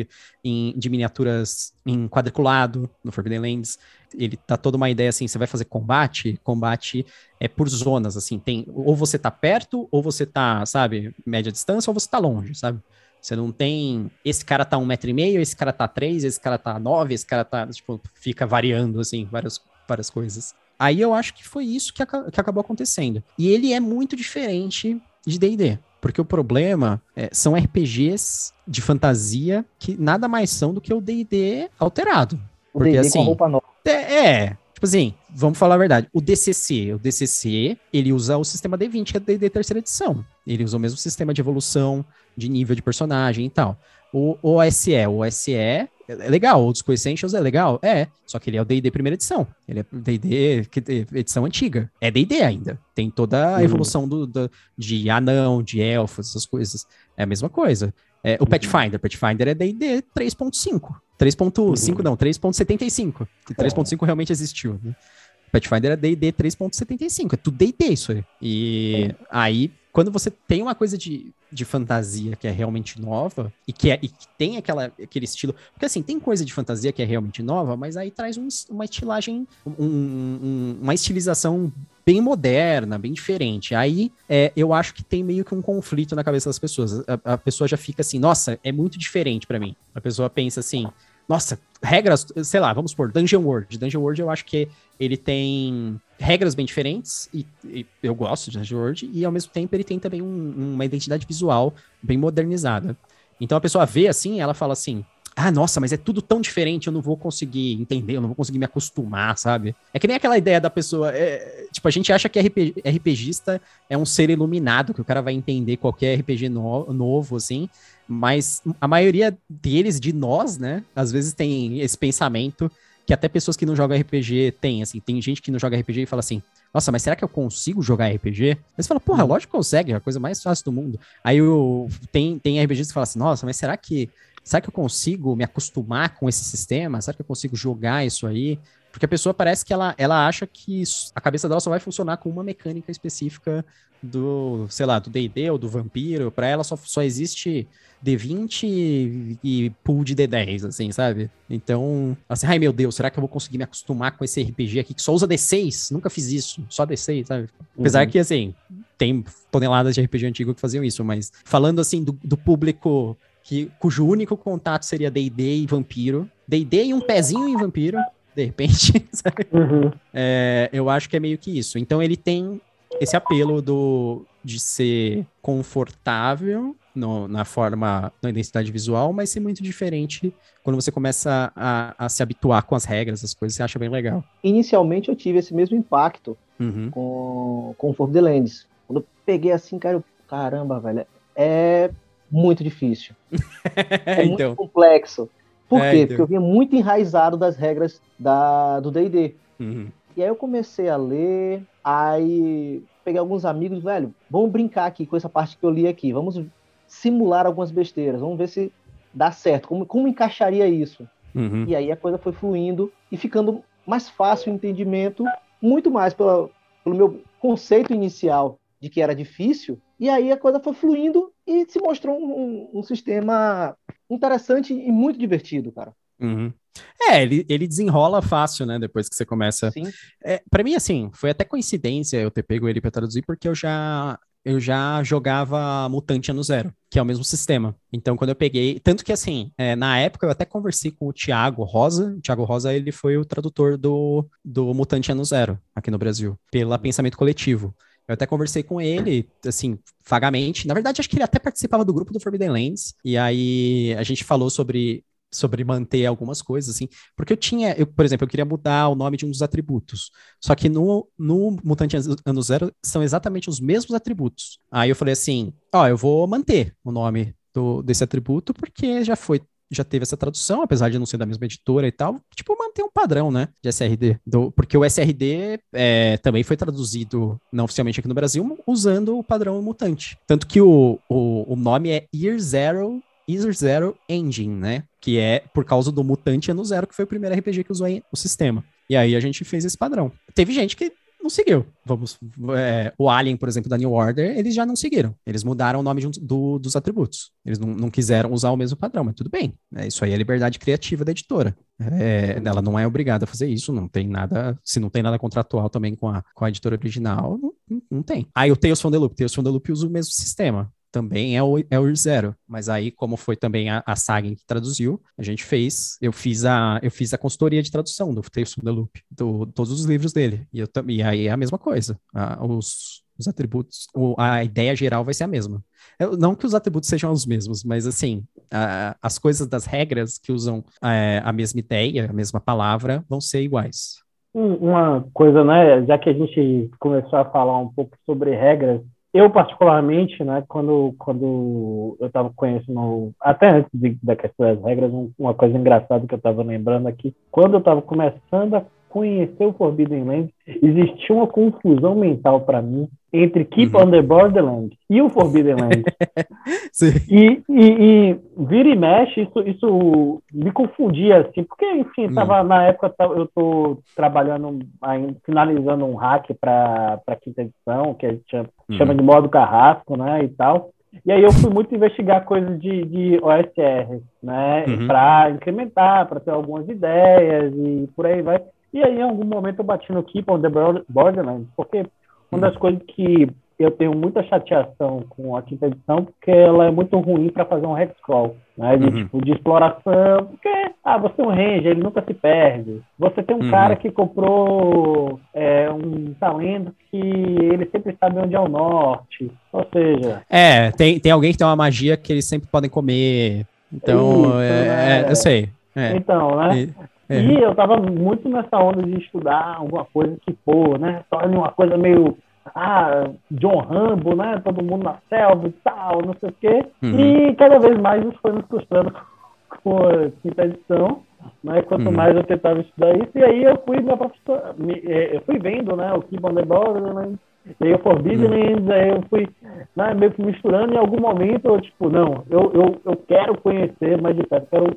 em, de miniaturas em quadriculado no Forbidden Lands. Ele tá toda uma ideia assim, você vai fazer combate, combate é por zonas, assim, tem ou você tá perto, ou você tá, sabe, média distância, ou você tá longe, sabe? Você não tem. Esse cara tá um metro e meio, esse cara tá três, esse cara tá nove, esse cara tá. Tipo, fica variando, assim, várias, várias coisas. Aí eu acho que foi isso que, que acabou acontecendo. E ele é muito diferente de DD. Porque o problema é, são RPGs de fantasia que nada mais são do que o D&D alterado. O porque, D&D assim, com roupa nova. É, é, Tipo assim, vamos falar a verdade. O DCC, o DCC, ele usa o sistema D20, que é D&D terceira edição. Ele usa o mesmo sistema de evolução, de nível de personagem e tal. O OSE, o OSE é legal, o Disco Essentials é legal, é, só que ele é o D&D primeira edição, ele é D&D edição antiga, é D&D ainda, tem toda a uhum. evolução do, do, de anão, de elfos, essas coisas, é a mesma coisa. É, o uhum. Pathfinder, Pathfinder é D&D 3.5, 3.5 não, 3.75, que 3.5 realmente existiu, né? Pathfinder é D&D 3.75, é tudo D&D isso aí. E aí quando você tem uma coisa de, de fantasia que é realmente nova e que, é, e que tem aquela, aquele estilo. Porque assim, tem coisa de fantasia que é realmente nova, mas aí traz um, uma estilagem, um, um, uma estilização bem moderna, bem diferente. Aí é, eu acho que tem meio que um conflito na cabeça das pessoas. A, a pessoa já fica assim, nossa, é muito diferente para mim. A pessoa pensa assim, nossa, regras, sei lá, vamos por Dungeon World. Dungeon World eu acho que ele tem regras bem diferentes, e, e, eu gosto de Dungeon World, e ao mesmo tempo ele tem também um, uma identidade visual bem modernizada. Então a pessoa vê assim, ela fala assim: ah, nossa, mas é tudo tão diferente, eu não vou conseguir entender, eu não vou conseguir me acostumar, sabe? É que nem aquela ideia da pessoa. É, tipo, a gente acha que RPG, RPGista é um ser iluminado, que o cara vai entender qualquer RPG no, novo, assim. Mas a maioria deles, de nós, né, às vezes tem esse pensamento que até pessoas que não jogam RPG têm, assim, tem gente que não joga RPG e fala assim, nossa, mas será que eu consigo jogar RPG? Aí você fala, porra, uhum. lógico que consegue, é a coisa mais fácil do mundo. Aí o, tem, tem RPGs que falam assim, nossa, mas será que, será que eu consigo me acostumar com esse sistema? Será que eu consigo jogar isso aí? Porque a pessoa parece que ela, ela acha que a cabeça dela só vai funcionar com uma mecânica específica do, sei lá, do D&D ou do Vampiro. Para ela só, só existe D20 e pool de D10, assim, sabe? Então, assim, ai meu Deus, será que eu vou conseguir me acostumar com esse RPG aqui que só usa D6? Nunca fiz isso, só D6, sabe? Apesar uhum. que, assim, tem toneladas de RPG antigo que faziam isso, mas falando, assim, do, do público que, cujo único contato seria D&D e Vampiro, D&D e um pezinho em Vampiro, de repente, sabe? Uhum. É, eu acho que é meio que isso. Então ele tem esse apelo do, de ser confortável no, na forma, na identidade visual, mas ser muito diferente quando você começa a, a, se habituar com as regras, as coisas, você acha bem legal. Inicialmente eu tive esse mesmo impacto uhum. com, com o Forbidden Lands. Quando eu peguei assim, cara, eu, caramba, velho, é muito difícil. é então. muito complexo. Por é, quê? Então. Porque eu vinha muito enraizado das regras da, do D&D. Uhum. E aí eu comecei a ler, aí peguei alguns amigos, velho, vamos brincar aqui com essa parte que eu li aqui, vamos simular algumas besteiras, vamos ver se dá certo, como, como encaixaria isso? Uhum. E aí a coisa foi fluindo e ficando mais fácil o entendimento, muito mais pela, pelo meu conceito inicial de que era difícil, e aí a coisa foi fluindo e se mostrou um, um, um sistema interessante e muito divertido, cara. Uhum. É, ele, ele desenrola fácil, né? Depois que você começa. Sim. É, para mim, assim, foi até coincidência eu ter pego ele para traduzir, porque eu já eu já jogava Mutante Ano Zero, que é o mesmo sistema. Então, quando eu peguei. Tanto que, assim, é, na época eu até conversei com o Thiago Rosa. O Thiago Rosa, ele foi o tradutor do, do Mutante Ano Zero aqui no Brasil, pela Pensamento Coletivo. Eu até conversei com ele, assim, vagamente. Na verdade, acho que ele até participava do grupo do Forbidden Lands. E aí a gente falou sobre sobre manter algumas coisas, assim, porque eu tinha, eu, por exemplo, eu queria mudar o nome de um dos atributos, só que no, no Mutante Ano Zero são exatamente os mesmos atributos. Aí eu falei assim, ó, eu vou manter o nome do, desse atributo, porque já foi já teve essa tradução, apesar de não ser da mesma editora e tal, tipo, manter um padrão, né, de SRD. Do, porque o SRD é, também foi traduzido não oficialmente aqui no Brasil, usando o padrão mutante. Tanto que o, o, o nome é Year Zero Year Zero Engine, né? Que é por causa do Mutante Ano Zero, que foi o primeiro RPG que usou o sistema. E aí a gente fez esse padrão. Teve gente que não seguiu. Vamos, é, o Alien, por exemplo, da New Order, eles já não seguiram. Eles mudaram o nome de, do, dos atributos. Eles não, não, quiseram usar o mesmo padrão, mas tudo bem. É, isso aí é liberdade criativa da editora. É, ela não é obrigada a fazer isso, não tem nada. Se não tem nada contratual também com a, com a editora original, não, não tem. Aí o Tales from the Loop. Tales from the Loop usa o mesmo sistema também é o, é o Zero. Mas aí, como foi também a, a Saga que traduziu, a gente fez, eu fiz a, eu fiz a consultoria de tradução do Tales from the Loop, do, todos os livros dele. E, eu, e aí é a mesma coisa. Os, os atributos, a ideia geral vai ser a mesma. Não que os atributos sejam os mesmos, mas assim, a, as coisas das regras que usam a, é, a mesma ideia, a mesma palavra, vão ser iguais. uma coisa, né? Já que a gente começou a falar um pouco sobre regras, eu particularmente, né, quando, quando eu estava conhecendo, até antes de, da questão das regras, um, uma coisa engraçada que eu estava lembrando aqui, quando eu estava começando a conhecer o Forbidden Land, existia uma confusão mental para mim entre Keep uhum. on the Borderland e o Forbidden Land. e, e, e, vira e mexe, isso, isso me confundia, assim, porque, enfim, tava, uhum. na época eu estou trabalhando, ainda, finalizando um hack para a quinta edição, que a gente chama, uhum. chama de modo carrasco, né, e tal. E aí eu fui muito investigar coisas de, de OSR, né, uhum. para incrementar, para ter algumas ideias e por aí vai. E aí, em algum momento, eu bati no Keep on the Borderlands, porque uma das coisas que eu tenho muita chateação com a quinta edição, porque ela é muito ruim para fazer um hexcrawl, né? De, uhum. tipo, de exploração, porque, ah, você é um ranger, ele nunca se perde. Você tem um uhum. cara que comprou é, um talento que ele sempre sabe onde é o norte, ou seja... É, tem, tem alguém que tem uma magia que eles sempre podem comer, então, Isso, é, né? é, eu sei. É. Então, né? É. E eu tava muito nessa onda de estudar alguma coisa que, pô, né? Torne uma coisa meio. Ah, John Rambo, né? Todo mundo na selva e tal, não sei o quê. Uhum. E cada vez mais isso foi me frustrando com a quinta edição. Né? Quanto uhum. mais eu tentava estudar isso, e aí eu fui minha professora, é, eu fui vendo, né? O Keep on the Borderlands, e aí o Forbidden uhum. aí eu fui né, meio que misturando, em algum momento eu, tipo, não, eu, eu, eu quero conhecer mais de perto, quero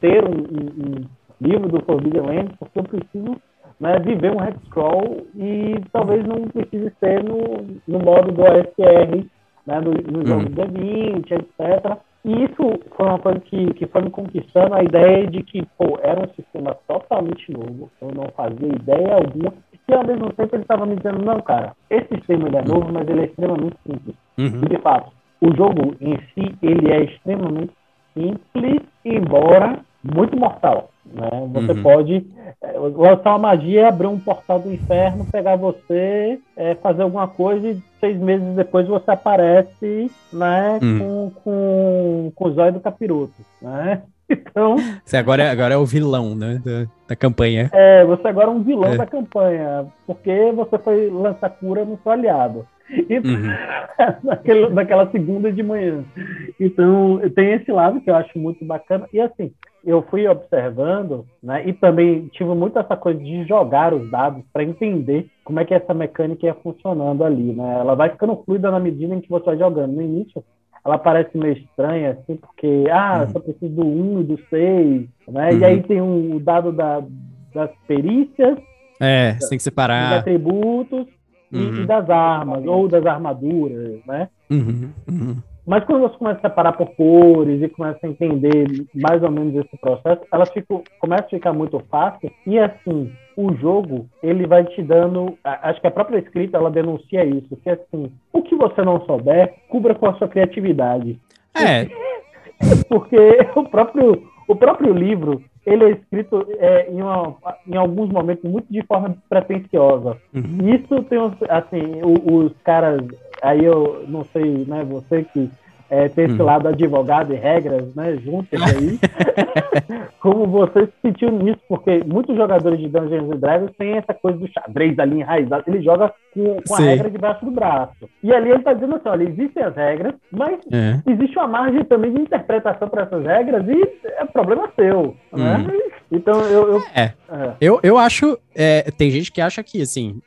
ter um, um livro do Forbidden Land, porque eu preciso né, viver um hexcrawl e talvez não precise ser no, no modo do OSR, né, do, no uhum. jogo D20, etc. E isso foi uma coisa que, que foi me conquistando a ideia de que, pô, era um sistema totalmente novo, eu não fazia ideia alguma, e ao mesmo tempo ele estava me dizendo, não, cara, esse sistema é novo, mas ele é extremamente simples. Uhum. E, de fato, o jogo em si, ele é extremamente simples, embora muito mortal. Né? Você uhum. pode é, lançar uma magia, abrir um portal do inferno, pegar você, é, fazer alguma coisa e seis meses depois você aparece né, uhum. com, com, com o zóio do capiroto. Né? Então. Você agora, é, agora é o vilão né, da, da campanha. É, você agora é um vilão é. da campanha, porque você foi lançar cura no seu aliado. E, uhum. naquele, naquela segunda de manhã. Então, tem esse lado que eu acho muito bacana. E assim, eu fui observando, né? E também tive muito essa coisa de jogar os dados para entender como é que essa mecânica ia funcionando ali, né? Ela vai ficando fluida na medida em que você vai jogando. No início, ela parece meio estranha, assim, porque, ah, uhum. só preciso do 1 e do 6, né? Uhum. E aí tem um, o dado da, das perícias. É, você tem que separar. Dos atributos uhum. e, das armas, ou das armaduras, né? Uhum. Uhum. Mas quando você começa a separar por cores e começa a entender mais ou menos esse processo, ela fica, começa a ficar muito fácil. E assim, o jogo, ele vai te dando. Acho que a própria escrita ela denuncia isso, que assim, o que você não souber, cubra com a sua criatividade. É. Porque o próprio, o próprio livro, ele é escrito é, em, uma, em, alguns momentos muito de forma pretensiosa. Uhum. Isso tem, assim, os, os caras aí eu não sei, né, você que é, tem esse hum. lado advogado e regras, né, juntos aí, como você se sentiu nisso, porque muitos jogadores de Dungeons and Dragons têm essa coisa do xadrez ali enraizado, ele joga com, com a regra debaixo do braço. E ali ele está dizendo assim, olha, existem as regras, mas é. existe uma margem também de interpretação para essas regras e é problema seu, né? Hum. Então eu... eu é. é. Eu, eu acho é, tem gente que acha que, assim,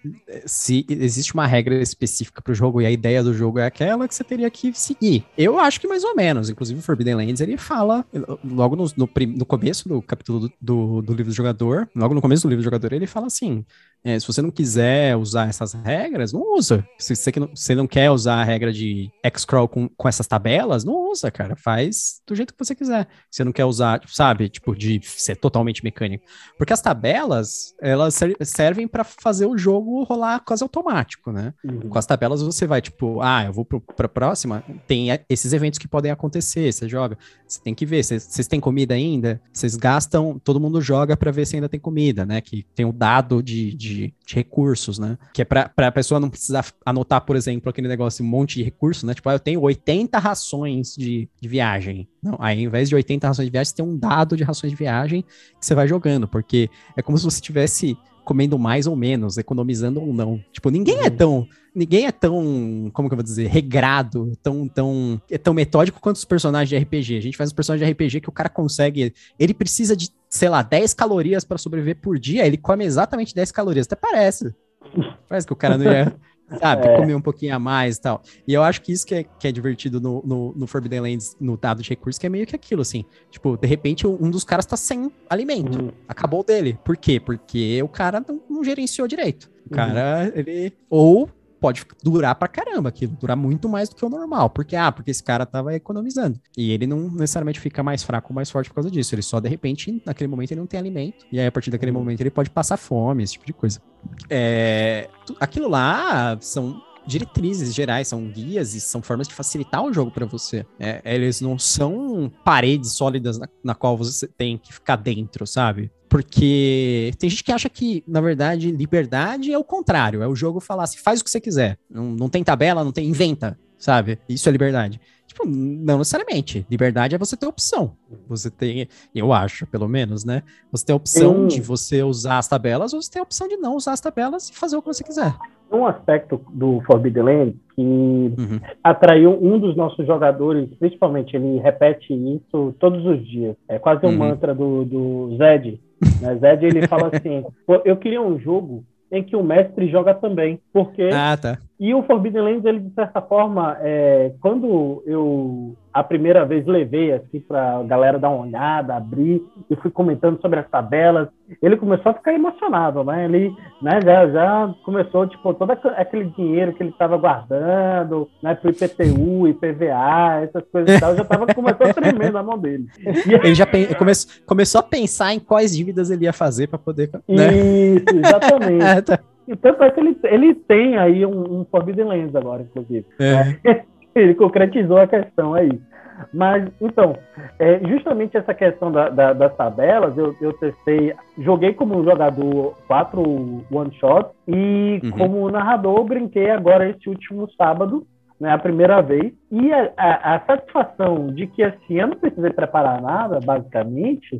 se existe uma regra específica para o jogo e a ideia do jogo é aquela que você teria que seguir. Eu acho que mais ou menos. Inclusive, o Forbidden Lands, ele fala, logo no, no, no começo do capítulo do, do, do, livro do jogador, logo no começo do livro do jogador, ele fala assim, é, se você não quiser usar essas regras, não usa. Se você, não, você não quer usar a regra de X-Crawl com, com essas tabelas, não usa, cara. Faz do jeito que você quiser. Você não quer usar, sabe, tipo, de ser totalmente mecânico. Porque as tabelas, elas servem para fazer o jogo rolar quase automático, né? Uhum. Com as tabelas você vai, tipo, ah, eu vou para a próxima, tem esses eventos que podem acontecer, você joga, você tem que ver, vocês têm comida ainda? Vocês gastam, todo mundo joga para ver se ainda tem comida, né? Que tem o dado de, de, de recursos, né? Que é para a pessoa não precisar anotar, por exemplo, aquele negócio, um monte de recursos, né? Tipo, ah, eu tenho 80 rações de, de viagem. Não, aí, ao invés de 80 rações de viagem, você tem um dado de rações de viagem que você vai jogando, porque é como se você tivesse comendo mais ou menos, economizando ou não. Tipo, ninguém é uhum. tão. Ninguém é tão, como que eu vou dizer, regrado, tão, tão, é tão metódico quanto os personagens de RPG. A gente faz um personagem de RPG que o cara consegue. Ele precisa de, sei lá, 10 calorias para sobreviver por dia, ele come exatamente 10 calorias. Até parece. Parece que o cara não ia sabe? É. Comer um pouquinho a mais e tal. E eu acho que isso que é, que é divertido no, no, no, Forbidden Lands, no dado de recursos, que é meio que aquilo, assim. Tipo, de repente um dos caras tá sem alimento. Uhum. Acabou dele. Por quê? Porque o cara não, não gerenciou direito. O cara, uhum. ele. Ou pode durar pra caramba aquilo, durar muito mais do que o normal. Porque, ah, porque esse cara tava economizando. E ele não necessariamente fica mais fraco ou mais forte por causa disso. Ele só, de repente, naquele momento, ele não tem alimento. E aí, a partir daquele uhum. momento, ele pode passar fome, esse tipo de coisa. É, aquilo lá são diretrizes gerais, são guias e são formas de facilitar o jogo para você. É, eles não são paredes sólidas na, na, qual você tem que ficar dentro, sabe? Porque tem gente que acha que, na verdade, liberdade é o contrário. É o jogo falar assim, faz o que você quiser. Não, não tem tabela, não tem. Inventa, sabe? Isso é liberdade. Tipo, não necessariamente. Liberdade é você ter opção. Você tem, eu acho, pelo menos, né? Você tem a opção de você usar as tabelas ou você tem a opção de não usar as tabelas e fazer o que você quiser. Um aspecto do Forbidden Land que uhum. atraiu um dos nossos jogadores, principalmente, ele repete isso todos os dias. É quase um uhum. mantra do, do Zed, né? Zed, ele fala assim, eu queria um jogo em que o mestre joga também, porque... Ah, tá. E o Forbidden Lands, ele, de certa forma, é, quando eu a primeira vez levei assim para a galera dar uma olhada, abrir e fui comentando sobre as tabelas. Ele começou a ficar emocionado, né? Ele, né, já, já começou tipo todo aquele dinheiro que ele estava guardando, né, pro IPTU, IPVA, essas coisas e tal, já estava começou a tremer na mão dele. E ele já come, começou a pensar em quais dívidas ele ia fazer para poder, né? Isso, exatamente. é. E tanto é que ele, ele tem aí um, um Forbidden Lands agora, inclusive. É. Né? ele concretizou a questão aí. Mas, então, é, justamente essa questão da, da, das tabelas, eu, eu testei, joguei como jogador quatro one-shots e uhum. como narrador brinquei agora esse último sábado, né, a primeira vez. E a, a, a, satisfação de que assim, eu não precisei preparar nada, basicamente,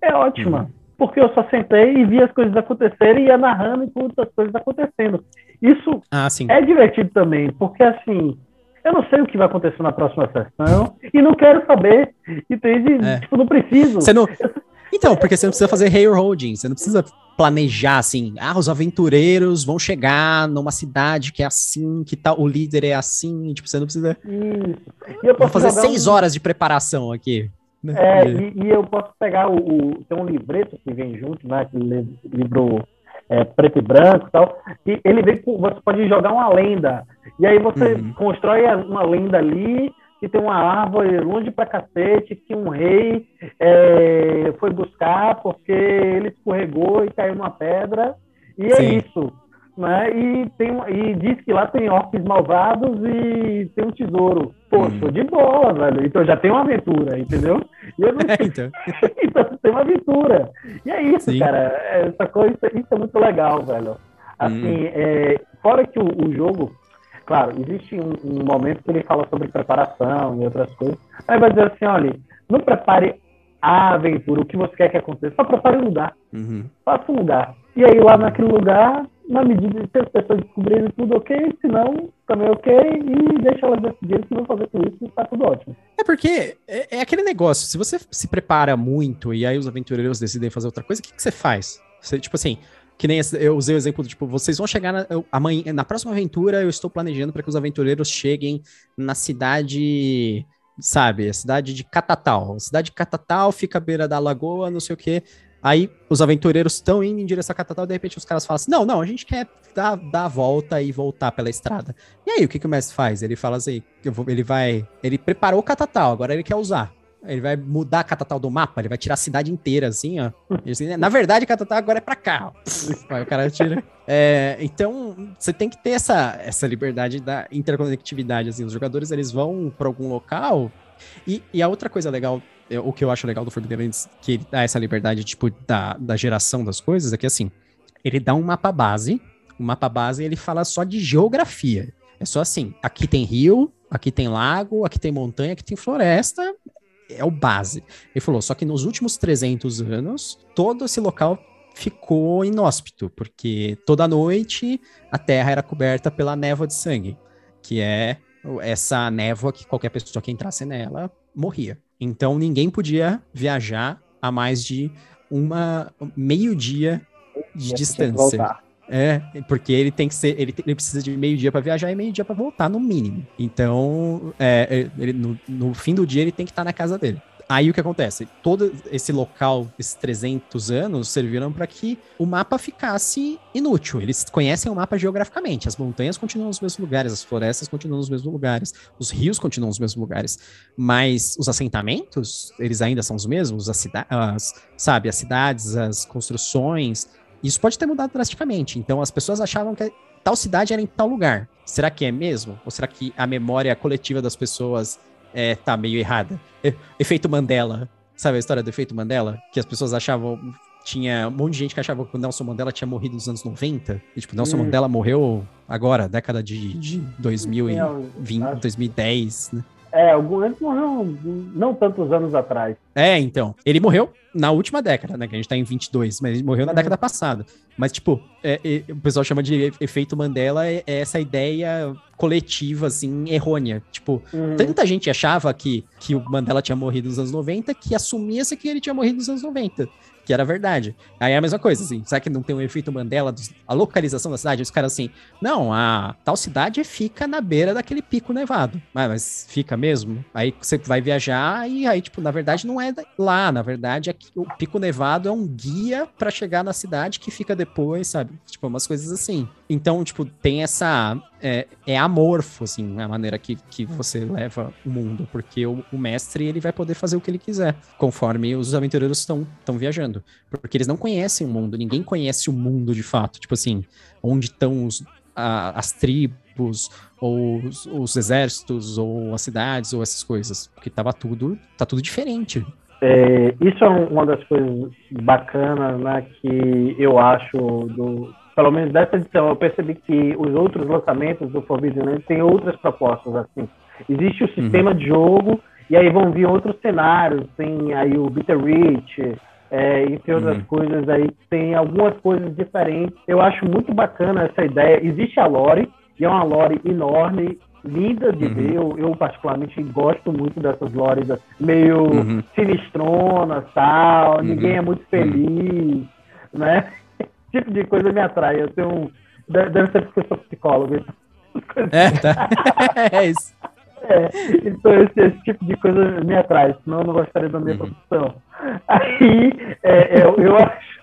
é ótima. Uhum. Porque eu só sentei e vi as coisas acontecerem e ia narrando enquanto as coisas acontecendo. Isso ah, é divertido também, porque assim, eu não sei o que vai acontecer na próxima sessão e não quero saber. Entende? É. Tipo, não preciso. Você não... Então, porque você não precisa fazer railroading, você não precisa planejar assim, ah, os aventureiros vão chegar numa cidade que é assim, que tal, o líder é assim, tipo, você não precisa. Isso. Eu Vou fazer seis um... horas de preparação aqui. Né? É, e, e, eu posso pegar o, o, Tem um livreto que vem junto, né? Aquele livro é, preto e branco e tal. E ele vem com. Você pode jogar uma lenda. E aí você uhum. constrói uma lenda ali, que tem uma árvore longe pra cacete, que um rei é, foi buscar porque ele escorregou e caiu numa pedra. E é Sim. é isso. Né? E, tem, e diz que lá tem orcs malvados e tem um tesouro. Pô, hum. de bola, velho. Então já tem uma aventura, entendeu? E eu não... é, então. então tem uma aventura. E é isso, Sim. cara. Essa coisa, isso é muito legal, velho. Assim, hum. é, fora que o, o, jogo, claro, existe um, um, momento que ele fala sobre preparação e outras coisas. Aí vai dizer assim, olha, não prepare a aventura, o que você quer que aconteça, só prepare um lugar. Uhum. Faça um lugar. E aí lá naquele lugar na medida que as pessoas descobrirem tudo ok, se não, também ok, e deixa elas decidirem que vão fazer com isso, tá tudo ótimo. É porque é, é, aquele negócio, se você se prepara muito e aí os aventureiros decidem fazer outra coisa, o que, que você faz? Você, tipo assim, que nem eu usei o exemplo tipo, vocês vão chegar na, amanhã, na próxima aventura, eu estou planejando para que os aventureiros cheguem na cidade sabe? A cidade de Catatal. A cidade de Catatal fica à beira da lagoa, não sei o quê. Aí os aventureiros estão indo em direção a Catatal e de repente os caras falam assim: não, não, a gente quer dar, dar a volta e voltar pela estrada. E aí, o que, que o mestre faz? Ele fala assim: ele vai. Ele preparou o Catatal, agora ele quer usar. Ele vai mudar a Catatal do mapa, ele vai tirar a cidade inteira, assim, ó. Assim, Na verdade, Catatal agora é pra cá. Aí o cara tira. É, então, você tem que ter essa, essa liberdade da interconectividade, assim. Os jogadores, eles vão para algum local. E, e a outra coisa legal o que eu acho legal do Forbidden Lands, que ele dá essa liberdade, tipo, da, da geração das coisas, é que, assim, ele dá um mapa base, o um mapa base ele fala só de geografia. É só assim, aqui tem rio, aqui tem lago, aqui tem montanha, aqui tem floresta, é o base. Ele falou, só que nos últimos 300 anos, todo esse local ficou inóspito, porque toda noite a Terra era coberta pela névoa de sangue, que é essa névoa que qualquer pessoa que entrasse nela morria. Então ninguém podia viajar a mais de uma meio dia de distância. É, porque ele tem que ser, ele, ele precisa de meio dia para viajar e meio dia para voltar no mínimo. Então, é, ele, no, no, fim do dia ele tem que estar tá na casa dele. Aí o que acontece? Todo esse local, esses 300 anos, serviram para que o mapa ficasse inútil. Eles conhecem o mapa geograficamente. As montanhas continuam nos mesmos lugares, as florestas continuam nos mesmos lugares, os rios continuam nos mesmos lugares. Mas os assentamentos, eles ainda são os mesmos, as, as sabe, as cidades, as construções. Isso pode ter mudado drasticamente. Então as pessoas achavam que tal cidade era em tal lugar. Será que é mesmo? Ou será que a memória coletiva das pessoas é, tá meio errada. Efeito Mandela. Sabe a história do efeito Mandela? Que as pessoas achavam. Tinha um monte de gente que achava que o Nelson Mandela tinha morrido nos anos 90. E, tipo, Nelson hum. Mandela morreu agora, década de, de 2020, 2010, né? É, algum antes morreu não tantos anos atrás. É, então. Ele morreu na última década, né? Que a gente tá em 22, mas ele morreu na uhum. década passada. Mas, tipo, é, é, o pessoal chama de efeito Mandela, é, é essa ideia coletiva, assim, errônea. Tipo, uhum. tanta gente achava que, que o Mandela tinha morrido nos anos 90 que assumia-se que ele tinha morrido nos anos 90 que era verdade. Aí é a mesma coisa, assim, será que não tem um efeito Mandela, dos, a localização da cidade? Os caras assim, não, a tal cidade fica na beira daquele pico nevado. Mas, mas fica mesmo? Aí você vai viajar e aí, tipo, na verdade não é lá, na verdade é que o pico nevado é um guia para chegar na cidade que fica depois, sabe? Tipo, umas coisas assim. Então, tipo, tem essa. É, é amorfo, assim, a maneira que, que você leva o mundo, porque o, o mestre ele vai poder fazer o que ele quiser, conforme os aventureiros estão viajando. Porque eles não conhecem o mundo, ninguém conhece o mundo de fato. Tipo assim, onde estão os, a, as tribos, ou os, os, exércitos, ou as cidades, ou essas coisas. Porque tava tudo, tá tudo diferente. É, isso é uma das coisas bacanas, né, que eu acho do pelo menos dessa edição, eu percebi que os outros lançamentos do Forbidden Lands têm outras propostas, assim. Existe o sistema uhum. de jogo, e aí vão vir outros cenários, tem aí o Bitter Reach, é, entre outras uhum. coisas aí, tem algumas coisas diferentes. Eu acho muito bacana essa ideia. Existe a lore, e é uma lore enorme, linda de uhum. ver. Eu, eu, particularmente gosto muito dessas lores meio uhum. sinistrona, tal. Uhum. Ninguém é muito uhum. feliz, né? Tipo de coisa me atrai. Eu tenho um... Deve ser porque eu sou psicólogo. É, tá. é isso. É, então esse, esse, tipo de coisa me atrai, senão eu não gostaria da minha uhum. profissão. Aí é, eu, eu, acho,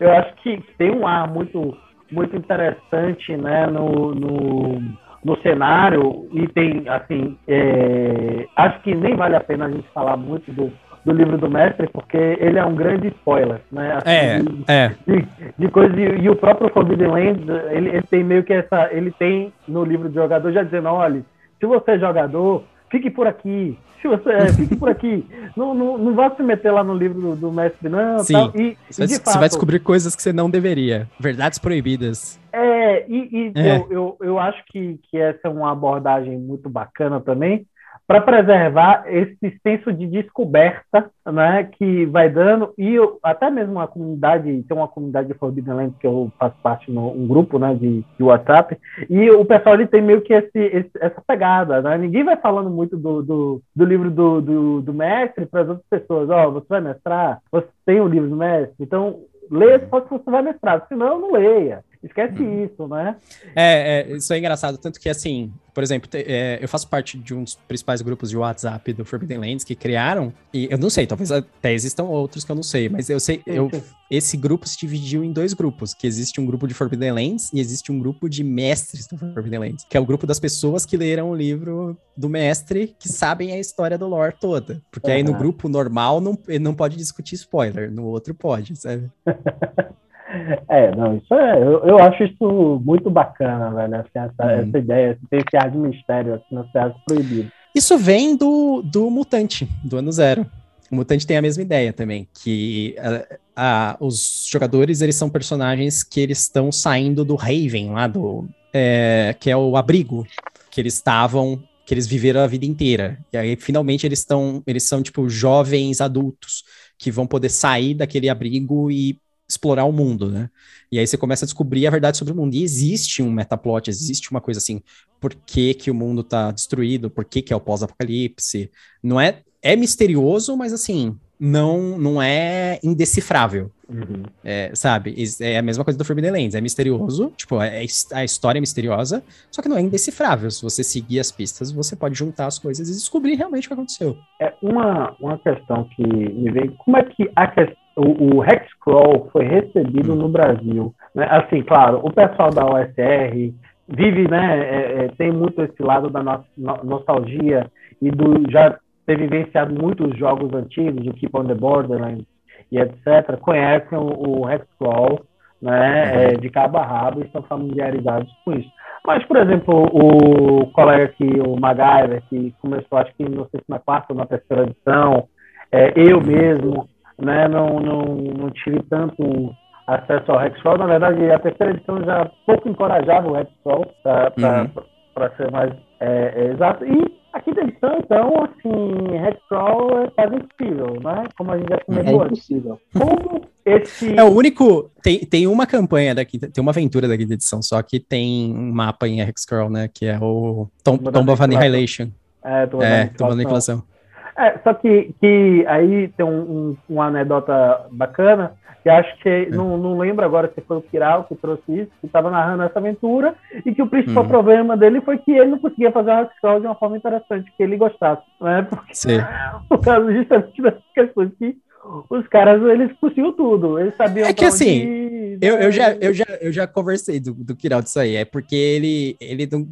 eu acho que tem um ar muito, muito interessante né, no, no, no cenário e tem, assim, é, acho que nem vale a pena a gente falar muito do, do livro do mestre, porque ele é um grande spoiler, né? Assim, é, de, é. De, de coisa, e, e, o próprio Forbidden Lands, ele, ele, tem meio que essa, ele tem no livro do jogador já dizendo, olha, se você é jogador, fique por aqui, se você é, fique por aqui, não, não, não vá se meter lá no livro do, do mestre, não, Sim, tal. E, você, de fato, você vai descobrir coisas que você não deveria, verdades proibidas. É, e, e é. Eu, eu, eu acho que, que essa é uma abordagem muito bacana também, para preservar esse senso de descoberta né, que vai dando, e eu, até mesmo a comunidade, tem uma comunidade de Forbidden Lands que eu faço parte no um grupo né, de, de WhatsApp, e o pessoal ele tem meio que esse, esse, essa pegada, né? ninguém vai falando muito do, do, do livro do, do, do mestre para as outras pessoas, ó, oh, você vai mestrar, você tem o livro do mestre, então leia se você vai mestrar, senão não leia. Esquece uhum. isso, né? É, é, isso é engraçado. Tanto que, assim, por exemplo, é, eu faço parte de um dos principais grupos de WhatsApp do Forbidden Lands que criaram, e eu não sei, talvez até existam outros que eu não sei, mas eu sei, eu, esse grupo se dividiu em dois grupos, que existe um grupo de Forbidden Lands e existe um grupo de mestres do Forbidden Lands, que é o grupo das pessoas que leram o livro do mestre, que sabem a história do lore toda. Porque uhum. aí no grupo normal não, ele não pode discutir spoiler, no outro pode, sabe? É, não, isso é. Eu, eu acho isso muito bacana, velho. Assim, essa, hum. essa ideia, ter esse ar de mistério, assim, no teatro proibido. Isso vem do, do Mutante, do ano zero. O Mutante tem a mesma ideia também, que a, a, os jogadores, eles são personagens que eles estão saindo do Raven, lá do... É, que é o abrigo que eles estavam que eles viveram a vida inteira. E aí, finalmente, eles estão, eles são, tipo, jovens adultos que vão poder sair daquele abrigo e explorar o mundo, né? E aí você começa a descobrir a verdade sobre o mundo. E existe um metaplot, existe uma coisa assim, por que, que o mundo tá destruído, por que, que é o pós-apocalipse. Não é. É misterioso, mas assim, não, não é indecifrável. Uhum. É, sabe? É a mesma coisa do Forbidden Lands. É misterioso, tipo, é, a história é misteriosa, só que não é indecifrável. Se você seguir as pistas, você pode juntar as coisas e descobrir realmente o que aconteceu. É uma, uma questão que me vem. Como é que a questão, o, o Hexcrawl foi recebido hum. no Brasil? Né? Assim, claro, o pessoal da OSR vive, né? É, é, tem muito esse lado da no, no, nostalgia e do já ter vivenciado muitos jogos antigos, o Keep on the Borderlands e etc., conhecem o, o Hexcrawl né, é, de cabo a rabo e estão familiarizados com isso. Mas, por exemplo, o colega aqui, o MacGyver, que começou, acho que, não sei se na quarta ou na terceira edição, é, eu mesmo, né, não, não, não tive tanto acesso ao Hexcrawl. Na verdade, a terceira edição já pouco encorajava o Hexcrawl, para uhum. ser mais é, é, exato. E Aqui da edição, então, assim, Redcrawl é quase impossível, né? Como a gente já comentou. É impossível. Como esse... É o único... Tem, tem uma campanha da quinta... Tem uma aventura da quinta edição, só que tem um mapa em Hexcrawl, né? Que é o Tom, Tomb of Annihilation. É, Tomb é, of Annihilation. É, só que, que aí tem um, um, uma anedota bacana que acho que é. não, não lembro agora se foi o Kiral que trouxe isso, que estava narrando essa aventura, e que o principal uhum. problema dele foi que ele não conseguia fazer o Rockstar de uma forma interessante, que ele gostasse, né? Porque, Sim. por causa justamente dessas questões que os caras, eles conseguiam tudo, eles sabiam... É que assim, eu, eu, já, eu, já, eu já conversei do, do Kiral disso aí, é porque ele, ele não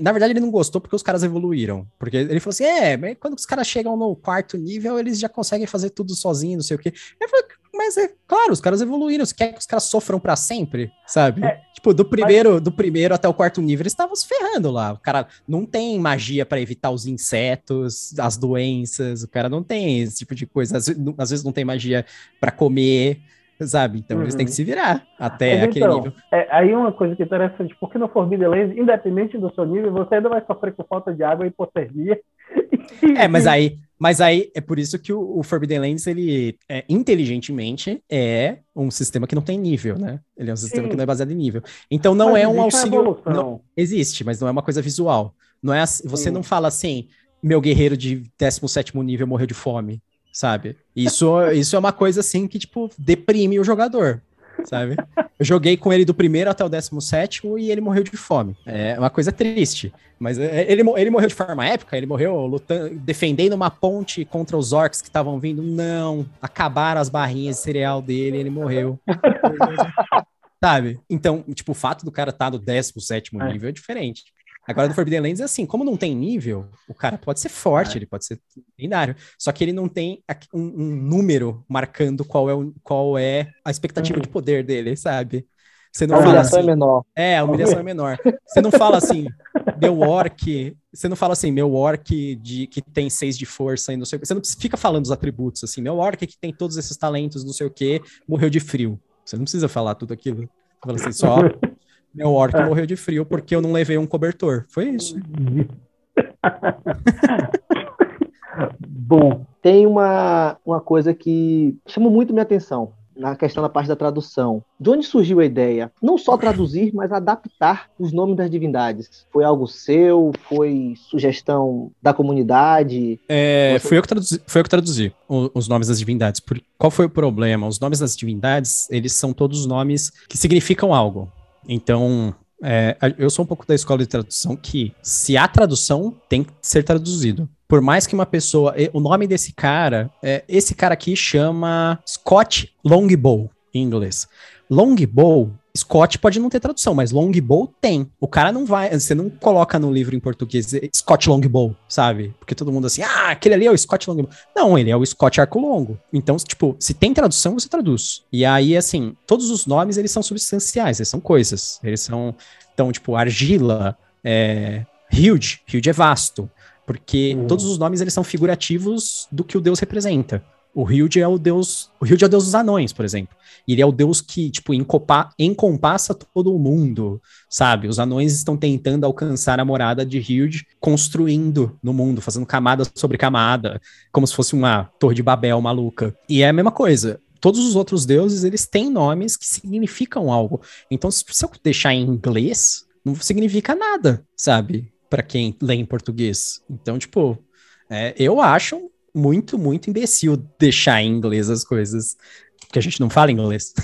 na verdade, ele não gostou porque os caras evoluíram. Porque ele falou assim: é, quando os caras chegam no quarto nível, eles já conseguem fazer tudo sozinho, não sei o quê. Eu falei, mas é claro, os caras evoluíram. Você quer que os caras sofram para sempre, sabe? É, tipo, do primeiro, mas... do primeiro até o quarto nível, eles estavam se ferrando lá. O cara não tem magia para evitar os insetos, as doenças. O cara não tem esse tipo de coisa. Às, às vezes não tem magia para comer sabe? Então uhum. eles têm que uhum. se virar até Mas, aquele então, nível. É, aí uma coisa que é interessante, porque no Forbidden Lands, independente do seu nível, você ainda vai sofrer com falta de água e hipotermia. É, mas aí, mas aí é por isso que o, o Forbidden Lands, ele é, inteligentemente é um sistema que não tem nível, né? Ele é um sistema Sim. que não é baseado em nível. Então não mas é um auxílio. Não, existe, mas não é uma coisa visual. Não é você Sim. não fala assim, meu guerreiro de 17 nível morreu de fome sabe? Isso, isso é uma coisa assim que, tipo, deprime o jogador, sabe? Eu joguei com ele do primeiro até o décimo sétimo e ele morreu de fome. É uma coisa triste. Mas é, ele, ele morreu de forma épica, ele morreu lutando, defendendo uma ponte contra os orcs que estavam vindo. Não, acabaram as barrinhas de cereal dele, ele morreu. sabe? Então, tipo, o fato do cara estar tá no 17 é. nível é diferente. Agora, no Forbidden Lands é assim, como não tem nível, o cara pode ser forte, é. ele pode ser lendário, só que ele não tem um, um, número marcando qual é, o, qual é a expectativa uhum. de poder dele, sabe? Você não a humilhação assim, é menor. É, a humilhação é menor. Você não fala assim, meu orc, você não fala assim, meu orc de, que tem seis de força e não sei o que. Você não fica falando os atributos assim, meu orc que tem todos esses talentos, não sei o que, morreu de frio. Você não precisa falar tudo aquilo. Você fala assim, só meu orc é. morreu de frio porque eu não levei um cobertor. Foi isso. Bom, tem uma, uma coisa que chama muito minha atenção na questão da parte da tradução. De onde surgiu a ideia? Não só traduzir, mas adaptar os nomes das divindades. Foi algo seu? Foi sugestão da comunidade? É, Você... foi, eu que traduzi, foi eu que traduzi os nomes das divindades. Por, qual foi o problema? Os nomes das divindades, eles são todos nomes que significam algo. Então, é, eu sou um pouco da escola de tradução que, se há tradução, tem que ser traduzido. Por mais que uma pessoa. O nome desse cara, é, esse cara aqui chama Scott Longbow, em inglês. Longbow Scott pode não ter tradução, mas Longbow tem. O cara não vai, você não coloca no livro em português Scott Longbow, sabe? Porque todo mundo assim, ah, aquele ali é o Scott Longbow. Não, ele é o Scott Arco Longo. Então, tipo, se tem tradução, você traduz. E aí, assim, todos os nomes, eles são substanciais, eles são coisas. Eles são, então, tipo, argila, é, huge, huge é vasto. Porque uhum. todos os nomes, eles são figurativos do que o Deus representa. O Hilde é o deus. O Hilde é o deus dos anões, por exemplo. Ele é o deus que, tipo, encopa, encompassa todo o mundo, sabe? Os anões estão tentando alcançar a morada de Hilde, construindo no mundo, fazendo camada sobre camada, como se fosse uma torre de Babel maluca. E é a mesma coisa. todos os outros deuses, eles têm nomes que significam algo. Então, se eu deixar em inglês, não significa nada, sabe? Para quem lê em português. Então, tipo, é, eu acho muito, muito imbecil deixar em inglês as coisas. Porque a gente não fala inglês.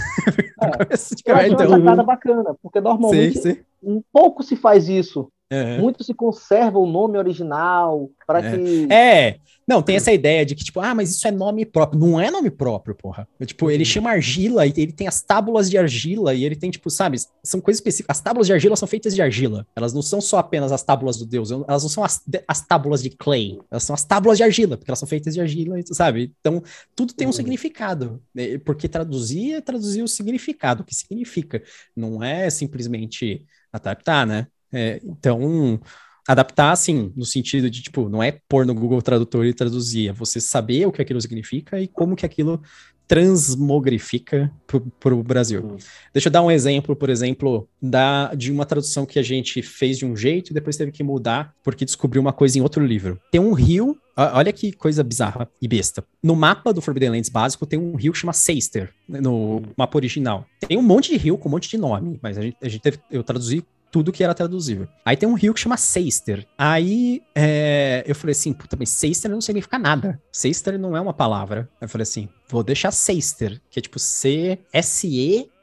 É, eu acho então... uma sacada bacana, porque normalmente sim, sim. um pouco se faz isso. É. Muito se conserva o nome original para é. que. É, não, tem essa ideia de que, tipo, ah, mas isso é nome próprio. Não é nome próprio, porra. Tipo, ele uhum. chama argila e ele tem as tábulas de argila e ele tem, tipo, sabe, são coisas específicas. As tábulas de argila são feitas de argila. Elas não são só apenas as tábulas do deus, elas não são as, as tábulas de clay. Elas são as tábulas de argila, porque elas são feitas de argila, sabe? Então, tudo tem um uhum. significado. Né? Porque traduzir é traduzir o significado, o que significa. Não é simplesmente adaptar, né? É, então, adaptar, assim, no sentido de, tipo, não é pôr no Google Tradutor e traduzir, é você saber o que aquilo significa e como que aquilo transmogrifica para o Brasil. Uhum. Deixa eu dar um exemplo, por exemplo, da, de uma tradução que a gente fez de um jeito e depois teve que mudar porque descobriu uma coisa em outro livro. Tem um rio, olha que coisa bizarra e besta. No mapa do Forbidden Lands básico tem um rio que chama Seister, no uhum. mapa original. Tem um monte de rio com um monte de nome, mas a gente, a gente teve, eu traduzi tudo que era traduzível. Aí tem um rio que chama Seister. Aí é, eu falei assim, puta, mas Seister não significa nada. Seister não é uma palavra. Eu falei assim, vou deixar Seister, que é tipo C-S-E-Y-S-T-E-R,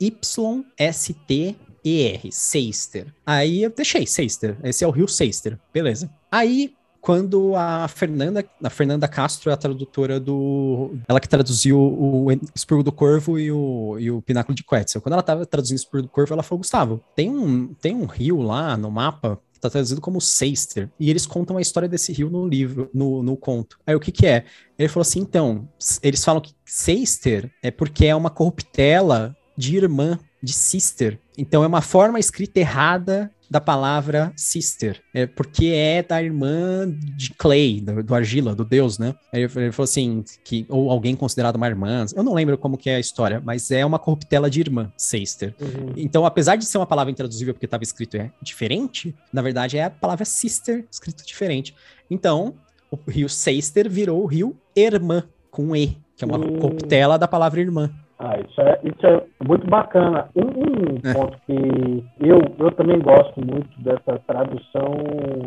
Seister. Aí eu deixei Seister. Esse é o rio Seister, beleza. Aí quando a Fernanda, a Fernanda Castro é a tradutora do. Ela que traduziu o Espírito do Corvo e o, e o Pináculo de Quetzal. Quando ela estava traduzindo o Espírito do Corvo, ela falou: Gustavo, tem um, tem um rio lá no mapa tá traduzido como Seister, e eles contam a história desse rio no livro, no, no conto. Aí o que que é? Ele falou assim, então, eles falam que Seister é porque é uma corruptela de irmã, de sister. Então é uma forma escrita errada da palavra sister, é porque é da irmã de Clay, do, do Argila, do deus, né? Ele, ele, falou assim, que, ou alguém considerado uma irmã, eu não lembro como que é a história, mas é uma corruptela de irmã, sister. Uhum. Então, apesar de ser uma palavra intraduzível porque estava escrito é diferente, na verdade é a palavra sister escrito diferente. Então, o rio Seister virou o rio Irmã, com E, que é uma uhum. corruptela da palavra irmã. Ah, isso é, isso é muito bacana. Um, um é. ponto que eu, eu também gosto muito dessa tradução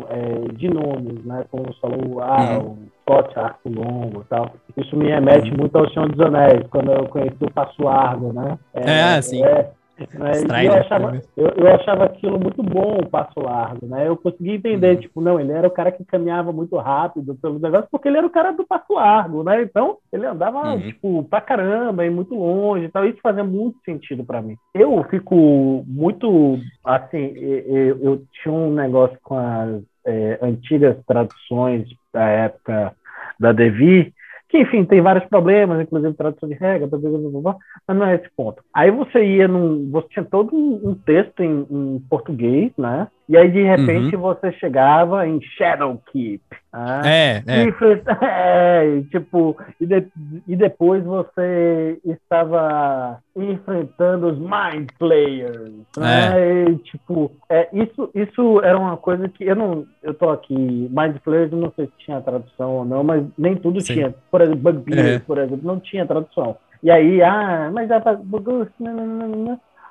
é, de nomes, né? Como você falou, ah, uhum. o Scott Arco Longo e tal. Isso me remete uhum. muito ao Senhor dos Anéis, quando eu conheci o Passo Largo, né? É, é sim. É, né? eu, achava, eu, eu, achava aquilo muito bom, o passo largo, né? Eu conseguia entender, uhum. tipo, não, ele era o cara que caminhava muito rápido pelo negócio, porque ele era o cara do passo largo, né? Então, ele andava, uhum. tipo, pra caramba e muito longe e tal. Isso fazia muito sentido para mim. Eu fico muito, assim, eu, eu tinha um negócio com as é, antigas traduções da época da Devi, que enfim tem vários problemas, inclusive tradução de regra, blá, blá, blá, mas não é esse ponto. Aí você ia num, você tinha todo um, texto em, em, português, né? E aí de repente uhum. você chegava em Shadowkeep, ah, é, é. E, é, tipo, e, de, e depois você estava enfrentando os Mind Players. Né? É. E, tipo, é, isso, isso era uma coisa que eu não. Eu tô aqui, Mind Players, não sei se tinha tradução ou não, mas nem tudo Sim. tinha. Por exemplo, Bugbear, é. por exemplo, não tinha tradução. E aí, ah, mas é para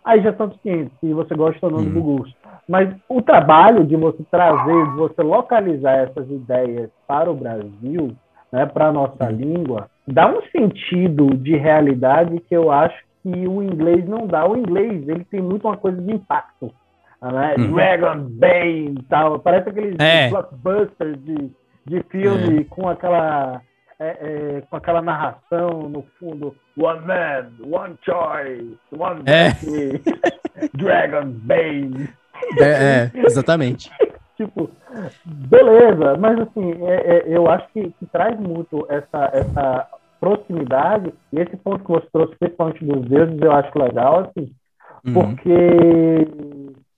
aí já são cientes se você gosta ou não do Bugus. Uhum. Mas o trabalho de você trazer, de você localizar essas ideias para o Brasil, né, para a nossa uhum. língua, dá um sentido de realidade que eu acho que o inglês não dá. O inglês, ele tem muito uma coisa de impacto. Né? Uhum. Dragon Bane tal. Parece aqueles é. blockbusters de, de filme é. com aquela é, é, com aquela narração no fundo, one man, one choice, one é. Dragon Bane. É, é exatamente. tipo, beleza, mas assim, é, é, eu acho que, que, traz muito essa, essa proximidade, e esse ponto que você trouxe, principalmente dos deuses, eu acho legal, assim, uhum. porque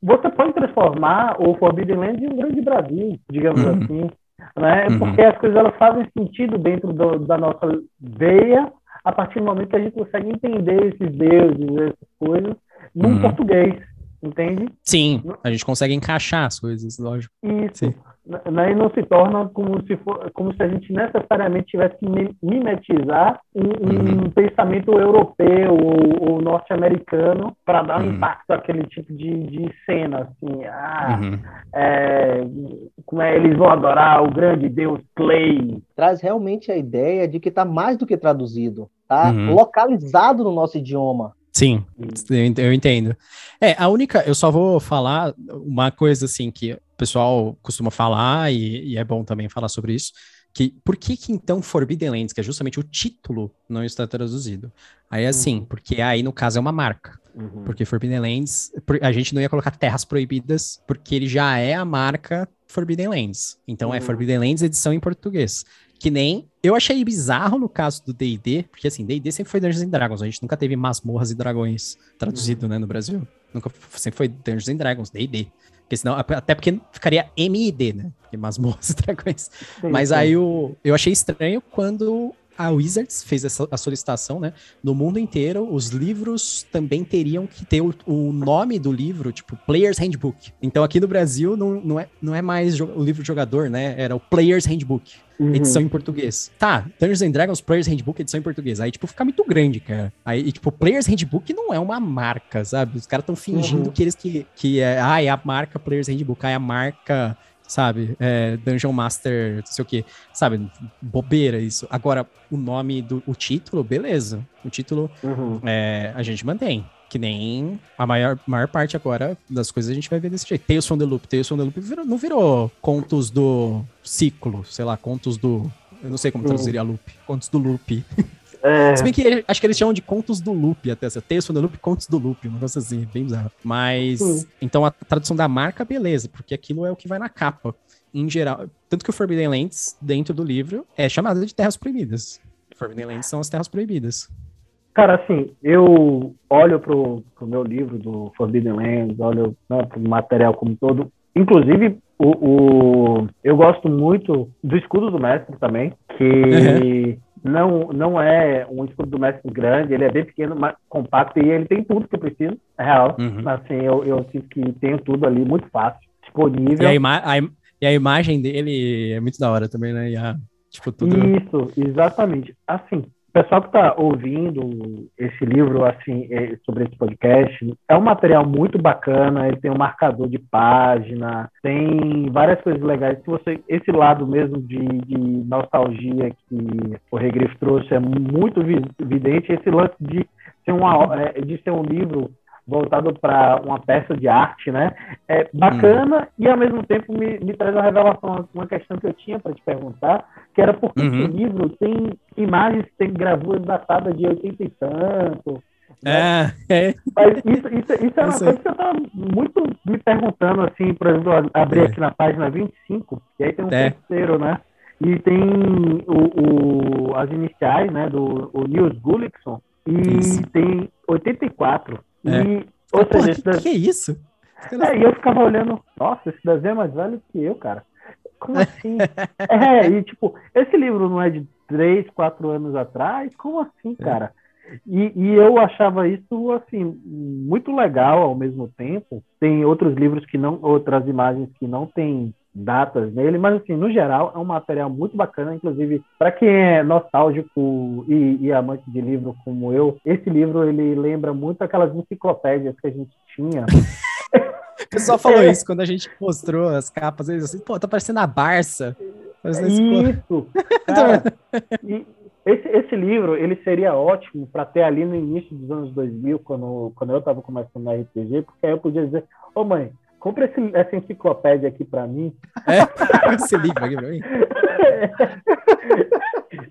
você pode transformar o Forbidden Land em um grande Brasil, digamos uhum. assim, né? Uhum. Porque as coisas elas fazem sentido dentro do, da nossa veia a partir do momento que a gente consegue entender esses deuses, essas coisas, num uhum. português entende? Sim, a gente consegue encaixar as coisas, lógico. Isso. Sim. Né, não se torna como se, for, como se a gente necessariamente tivesse que mimetizar um, uhum. um pensamento europeu ou, ou norte-americano para dar um uhum. impacto àquele tipo de, de cena, assim, ah, uhum. é, como é, eles vão adorar o grande deus Clay. Traz realmente a ideia de que está mais do que traduzido, tá uhum. localizado no nosso idioma. Sim, eu entendo. É, a única, eu só vou falar uma coisa assim que pessoal costuma falar e, e é bom também falar sobre isso, que por que que então Forbidden Lands, que é justamente o título, não está traduzido? Aí assim, uhum. porque aí no caso é uma marca. Uhum. Porque Forbidden Lands, a gente não ia colocar Terras Proibidas, porque ele já é a marca Forbidden Lands. Então é uhum. é Forbidden Lands edição em português. Que nem. Eu achei bizarro no caso do DD, porque assim, DD sempre foi Dungeons and Dragons, a gente nunca teve masmorras e dragões traduzido, né, no Brasil. Nunca sempre foi Dungeons and Dragons, DD. Porque senão, até porque ficaria MID, né? Porque masmorras e dragões. Sim, Mas sim. aí eu, eu achei estranho quando a Wizards fez essa, a solicitação, né? No mundo inteiro, os livros também teriam que ter o, o, nome do livro, tipo Player's Handbook. Então aqui no Brasil não, não, é, não é mais o livro de jogador, né? Era o Player's Handbook. Uhum. Edição em português. Tá, Dungeons and Dragons Player's Handbook, edição em português. Aí, tipo, fica muito grande, cara. Aí, tipo, Player's Handbook não é uma marca, sabe? Os caras estão fingindo uhum. que eles que, que é, ah, é a marca Player's Handbook, ah, é a marca sabe? É, Dungeon Master, não sei o que, sabe? Bobeira isso. Agora, o nome do o título, beleza. O título uhum. é, a gente mantém. Que nem a maior, maior parte agora das coisas a gente vai ver desse jeito. Tales from the Loop. Tales from the Loop virou, não virou contos do ciclo, sei lá, contos do. Eu não sei como uhum. traduziria loop. Contos do loop. É... Se bem que acho que eles chamam de contos do loop até, essa texto do loop, contos do loop, um negócio assim, bem bizarro. Mas, hum. então a tradução da marca, beleza, porque aquilo é o que vai na capa. Em geral, tanto que o Forbidden Lands, dentro do livro, é chamado de Terras Proibidas. Forbidden Lands são as Terras Proibidas. Cara, assim, eu olho pro, pro meu livro do Forbidden Lands, olho né, pro material como todo, inclusive o, o, eu gosto muito do escudo do mestre também, que uhum não, não é um escudo do mestre grande, ele é bem pequeno, mas compacto, e ele tem tudo que eu preciso, é real. Uhum. Assim, eu, eu sinto que tenho tudo ali, muito fácil, disponível. E a, ima a, e a imagem dele é muito da hora também, né? A, tipo, tudo... Isso, exatamente. Assim, o pessoal que está ouvindo esse livro, assim, é, sobre esse podcast, é um material muito bacana. Ele tem um marcador de página, tem várias coisas legais. Se você, esse lado mesmo de, de nostalgia que o Regrifo trouxe é muito evidente. Esse lance de ser, é, de ser um livro voltado para uma peça de arte, né? É bacana hum. e ao mesmo tempo me, me traz uma revelação, uma questão que eu tinha para te perguntar, que era porque uhum. esse livro tem imagens, tem gravuras datadas de 80 e tanto. Né? É, é. Mas isso, isso, isso é uma coisa que eu estava muito me perguntando, assim, por exemplo, abrir é. aqui na página 25, e aí tem um é. terceiro, né? E tem o, o, as iniciais, né, do Nils Gullickson, e isso. tem 84. É. E, ou Porra, seja, que, que é isso? É, e eu ficava olhando, nossa, esse desenho é mais velho que eu, cara. Como assim? é, e tipo, esse livro não é de três, quatro anos atrás? Como assim, é. cara? E, e, eu achava isso assim muito legal ao mesmo tempo. Tem outros livros que não, outras imagens que não tem datas nele, mas assim, no geral, é um material muito bacana, inclusive para quem é nostálgico e, e, amante de livro como eu, esse livro ele lembra muito aquelas enciclopédias que a gente tinha. o pessoal falou é. isso quando a gente mostrou as capas, eles assim, pô, tá parecendo a Barça. Isso, cara, e esse, esse livro, ele seria ótimo para ter ali no início dos anos 2000, quando, quando eu estava começando na RPG, porque aí eu podia dizer, ô oh, mãe, compra esse, essa enciclopédia aqui para mim. É, esse livro aqui para mim.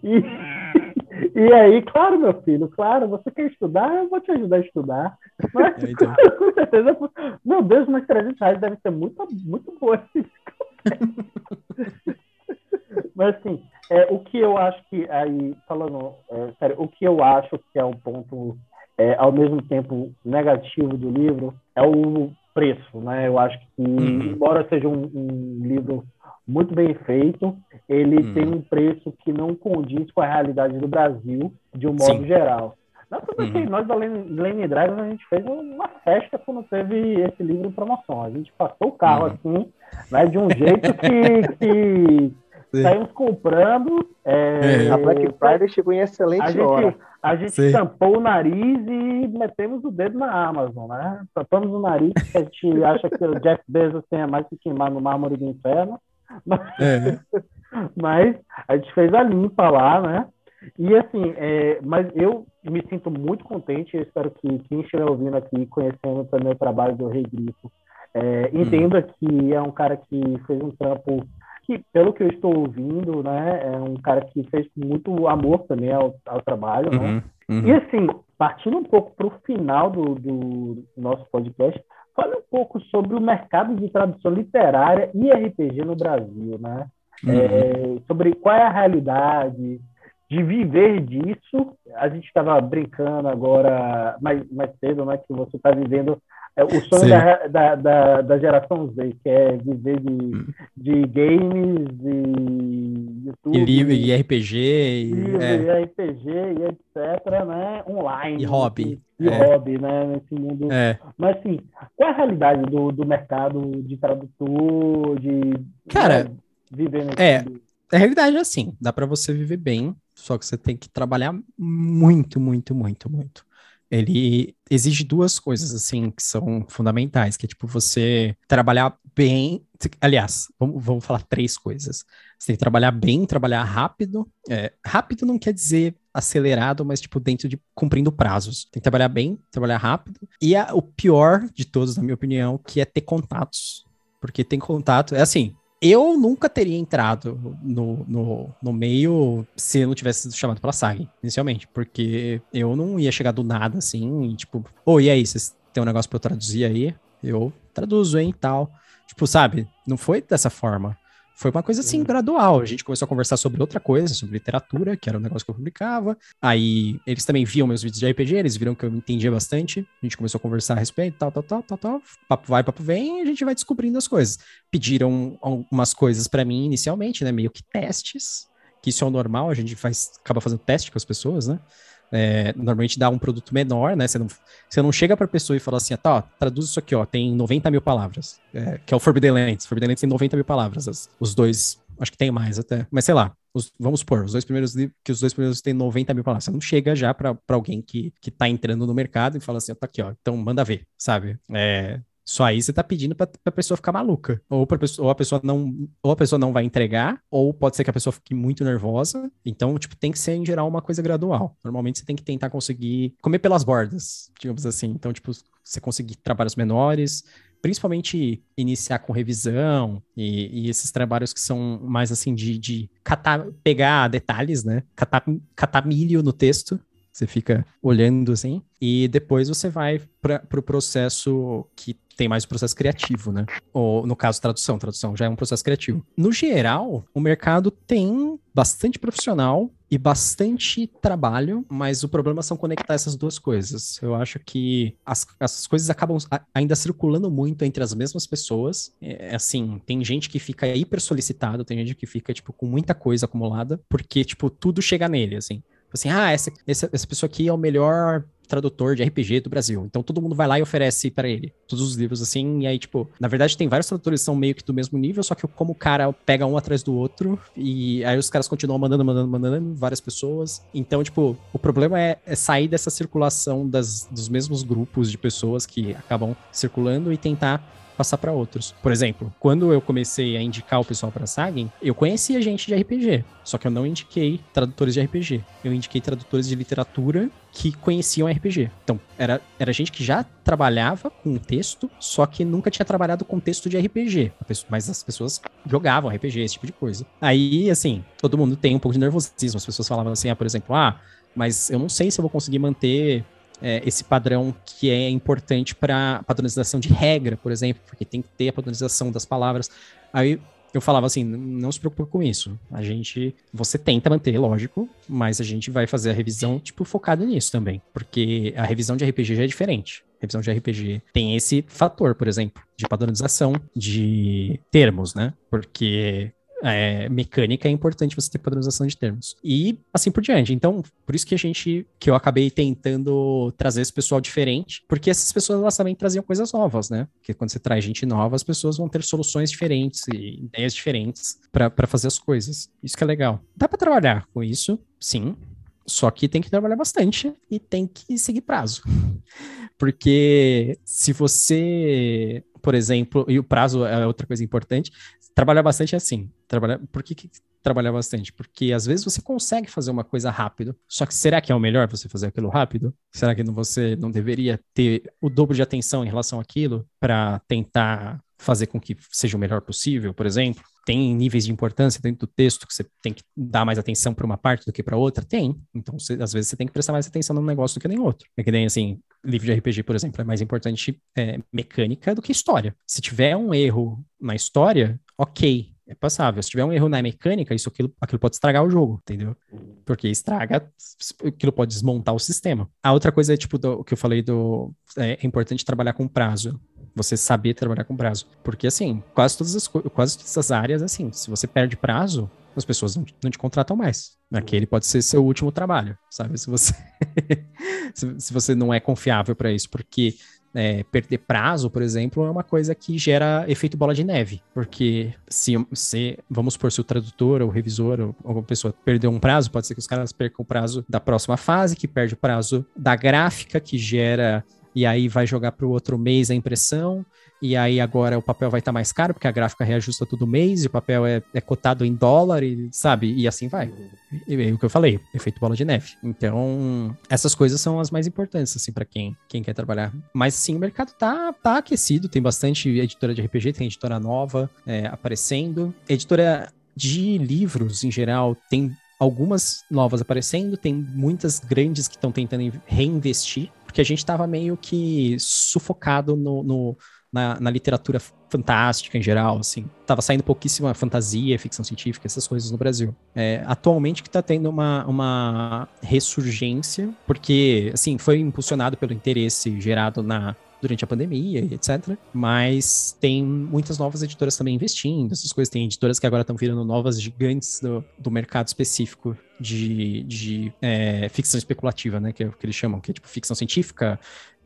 e, e aí, claro, meu filho, claro, você quer estudar, eu vou te ajudar a estudar. Mas, é, então. com certeza, meu Deus, mas 300 reais deve ser muito, muito boa essa Mas, assim, é, o que eu acho que, aí, falando é, sério, o que eu acho que é um ponto, é, ao mesmo tempo, negativo do livro, é o preço, né? Eu acho que, uhum. embora seja um, um, livro muito bem feito, ele uhum. tem um preço que não condiz com a realidade do Brasil, de um modo Sim. geral. Nós, assim, nós da Lane Dragons, a gente fez uma festa quando teve esse livro em promoção. A gente passou o carro uhum. assim, né, de um jeito que, que saímos comprando. É, é. A Black Friday chegou em excelente a hora. Gente, a gente Sim. tampou o nariz e metemos o dedo na Amazon, né? Tampamos o nariz, porque a gente acha que o Jeff Bezos tem mais que queimar no mármore do inferno. Mas, é. mas a gente fez a limpa lá, né? E assim, é, mas eu me sinto muito contente, eu espero que quem estiver ouvindo aqui, conhecendo também o trabalho do Rei Grifo, é, entenda hum. que é um cara que fez um trampo que, pelo que eu estou ouvindo, né, é um cara que fez com muito amor também ao, ao trabalho, né? uhum, né? Uhum. E assim, partindo um pouco para o final do, do, nosso podcast, fale um pouco sobre o mercado de tradução literária e RPG no Brasil, né? Uhum. É, sobre qual é a realidade de viver disso. A gente estava brincando agora mais, mais cedo, né? Que você está vivendo é o sonho da, da, da, da, geração Z, que é viver de, hum. de games, de YouTube. E livro, e RPG. E, é. e RPG, e etc, né? Online. E hobby. E, é. hobby, né? Nesse mundo. É. Mas, assim, qual é a realidade do, do mercado de tradutor, de... Cara... Né, viver nesse é. mundo? A realidade é assim, dá para você viver bem, só que você tem que trabalhar muito, muito, muito, muito ele exige duas coisas, assim, que são fundamentais, que é, tipo, você trabalhar bem, aliás, vamos, vamos falar três coisas. Você tem que trabalhar bem, trabalhar rápido, é, rápido não quer dizer acelerado, mas, tipo, dentro de cumprindo prazos. Tem que trabalhar bem, trabalhar rápido, e a, o pior de todos, na minha opinião, que é ter contatos, porque tem contato, é assim, eu nunca teria entrado no, no, no meio se eu não tivesse sido chamado pela SAG, inicialmente, porque eu não ia chegar do nada assim, e, tipo, ô, oh, e aí, vocês têm um negócio pra eu traduzir aí? Eu traduzo, hein, tal. Tipo, sabe? Não foi dessa forma. Foi uma coisa assim, gradual. A gente começou a conversar sobre outra coisa, sobre literatura, que era um negócio que eu publicava. Aí eles também viam meus vídeos de RPG, eles viram que eu entendia bastante. A gente começou a conversar a respeito, tal, tal, tal, tal, tal. Papo vai, papo vem, e a gente vai descobrindo as coisas. Pediram algumas coisas para mim inicialmente, né? Meio que testes, que isso é o normal, a gente faz, acaba fazendo teste com as pessoas, né? É, normalmente dá um produto menor, né? Você não, você não chega para a pessoa e fala assim, tá, ó, traduz isso aqui, ó, tem 90 mil palavras, é, que é o Forbidden Lands. Forbidden Lands tem 90 mil palavras, as, os dois, acho que tem mais até, mas sei lá, os, vamos supor, os dois primeiros que os dois primeiros têm 90 mil palavras. Você não chega já para alguém que, que tá entrando no mercado e fala assim, ó, tá aqui, ó, então manda ver, sabe? É, só aí você tá pedindo pra, pra pessoa ficar maluca. Ou, pra ou a pessoa não ou a pessoa não vai entregar, ou pode ser que a pessoa fique muito nervosa. Então, tipo, tem que ser, em geral, uma coisa gradual. Normalmente você tem que tentar conseguir comer pelas bordas, digamos assim. Então, tipo, você conseguir trabalhos menores, principalmente iniciar com revisão e, e, esses trabalhos que são mais assim de, de catar, pegar detalhes, né? Catar, catar milho no texto. Você fica olhando assim, e depois você vai para o pro processo que tem mais o processo criativo, né? Ou, no caso, tradução. Tradução já é um processo criativo. No geral, o mercado tem bastante profissional e bastante trabalho, mas o problema são conectar essas duas coisas. Eu acho que as, as coisas acabam ainda circulando muito entre as mesmas pessoas. É, assim, tem gente que fica hiper solicitado, tem gente que fica, tipo, com muita coisa acumulada, porque, tipo, tudo chega nele, assim. Assim, ah, essa, essa, essa pessoa aqui é o melhor tradutor de RPG do Brasil. Então todo mundo vai lá e oferece para ele todos os livros assim, e aí tipo, na verdade tem vários tradutores que são meio que do mesmo nível, só que como o cara pega um atrás do outro e aí os caras continuam mandando, mandando, mandando várias pessoas. Então, tipo, o problema é, é sair dessa circulação das, dos mesmos grupos de pessoas que acabam circulando e tentar passar para outros. Por exemplo, quando eu comecei a indicar o pessoal para Sagen, eu conhecia gente de RPG, só que eu não indiquei tradutores de RPG. Eu indiquei tradutores de literatura que conheciam RPG. Então, era, era gente que já trabalhava com texto, só que nunca tinha trabalhado com texto de RPG. Mas as pessoas jogavam RPG, esse tipo de coisa. Aí, assim, todo mundo tem um pouco de nervosismo. As pessoas falavam assim, ah, por exemplo, ah, mas eu não sei se eu vou conseguir manter é, esse padrão que é importante para padronização de regra, por exemplo, porque tem que ter a padronização das palavras. Aí eu falava assim, não se preocupe com isso. A gente, você tenta manter, lógico, mas a gente vai fazer a revisão tipo focada nisso também, porque a revisão de RPG já é diferente. A revisão de RPG tem esse fator, por exemplo, de padronização de termos, né? Porque é, mecânica, é importante você ter padronização de termos. E assim por diante. Então, por isso que a gente, que eu acabei tentando trazer esse pessoal diferente, porque essas pessoas elas também traziam coisas novas, né? Porque quando você traz gente nova, as pessoas vão ter soluções diferentes e ideias diferentes para fazer as coisas. Isso que é legal. Dá para trabalhar com isso, sim. Só que tem que trabalhar bastante e tem que seguir prazo. Porque se você, por exemplo, e o prazo é outra coisa importante, trabalhar bastante é assim. Trabalhar, por que, que trabalhar bastante? Porque às vezes você consegue fazer uma coisa rápido, só que será que é o melhor você fazer aquilo rápido? Será que você não deveria ter o dobro de atenção em relação àquilo para tentar fazer com que seja o melhor possível, por exemplo? Tem níveis de importância dentro do texto que você tem que dar mais atenção para uma parte do que para outra? Tem. Então, você, às vezes, você tem que prestar mais atenção num negócio do que nem outro. É que nem, assim, livro de RPG, por exemplo, é mais importante é, mecânica do que história. Se tiver um erro na história, ok, é passável. Se tiver um erro na mecânica, isso aquilo, aquilo pode estragar o jogo, entendeu? Porque estraga, aquilo pode desmontar o sistema. A outra coisa é, tipo, do, que eu falei do. É, é, importante trabalhar com prazo. Você saber trabalhar com prazo. Porque, assim, quase todas as, quase todas as áreas, assim, se você perde prazo, as pessoas não, não te contratam mais. Aquele pode ser seu último trabalho, sabe? Se você, se, se você não é confiável para isso, porque é, perder prazo, por exemplo, é uma coisa que gera efeito bola de neve. Porque se, se vamos supor, se o tradutor ou o revisor ou alguma pessoa perdeu um prazo, pode ser que os caras percam o prazo da próxima fase, que perde o prazo da gráfica, que gera e aí vai jogar para o outro mês a impressão, e aí agora o papel vai estar tá mais caro, porque a gráfica reajusta todo mês, e o papel é, é cotado em dólar, e sabe? E assim vai. E, e, o que eu falei, efeito bola de neve. Então, essas coisas são as mais importantes, assim, para quem, quem quer trabalhar. Mas sim, o mercado tá, tá aquecido, tem bastante editora de RPG, tem editora nova é, aparecendo. Editora de livros, em geral, tem algumas novas aparecendo, tem muitas grandes que estão tentando reinvestir, porque a gente estava meio que sufocado no, no na, na, literatura fantástica em geral, assim. Tava saindo pouquíssima fantasia, ficção científica, essas coisas no Brasil. É, atualmente que tá tendo uma, uma ressurgência, porque, assim, foi impulsionado pelo interesse gerado na, durante a pandemia e etc. Mas tem muitas novas editoras também investindo, essas coisas. Tem editoras que agora estão virando novas gigantes do, do mercado específico de, de é, ficção especulativa, né? Que é o que eles chamam, que é tipo ficção científica,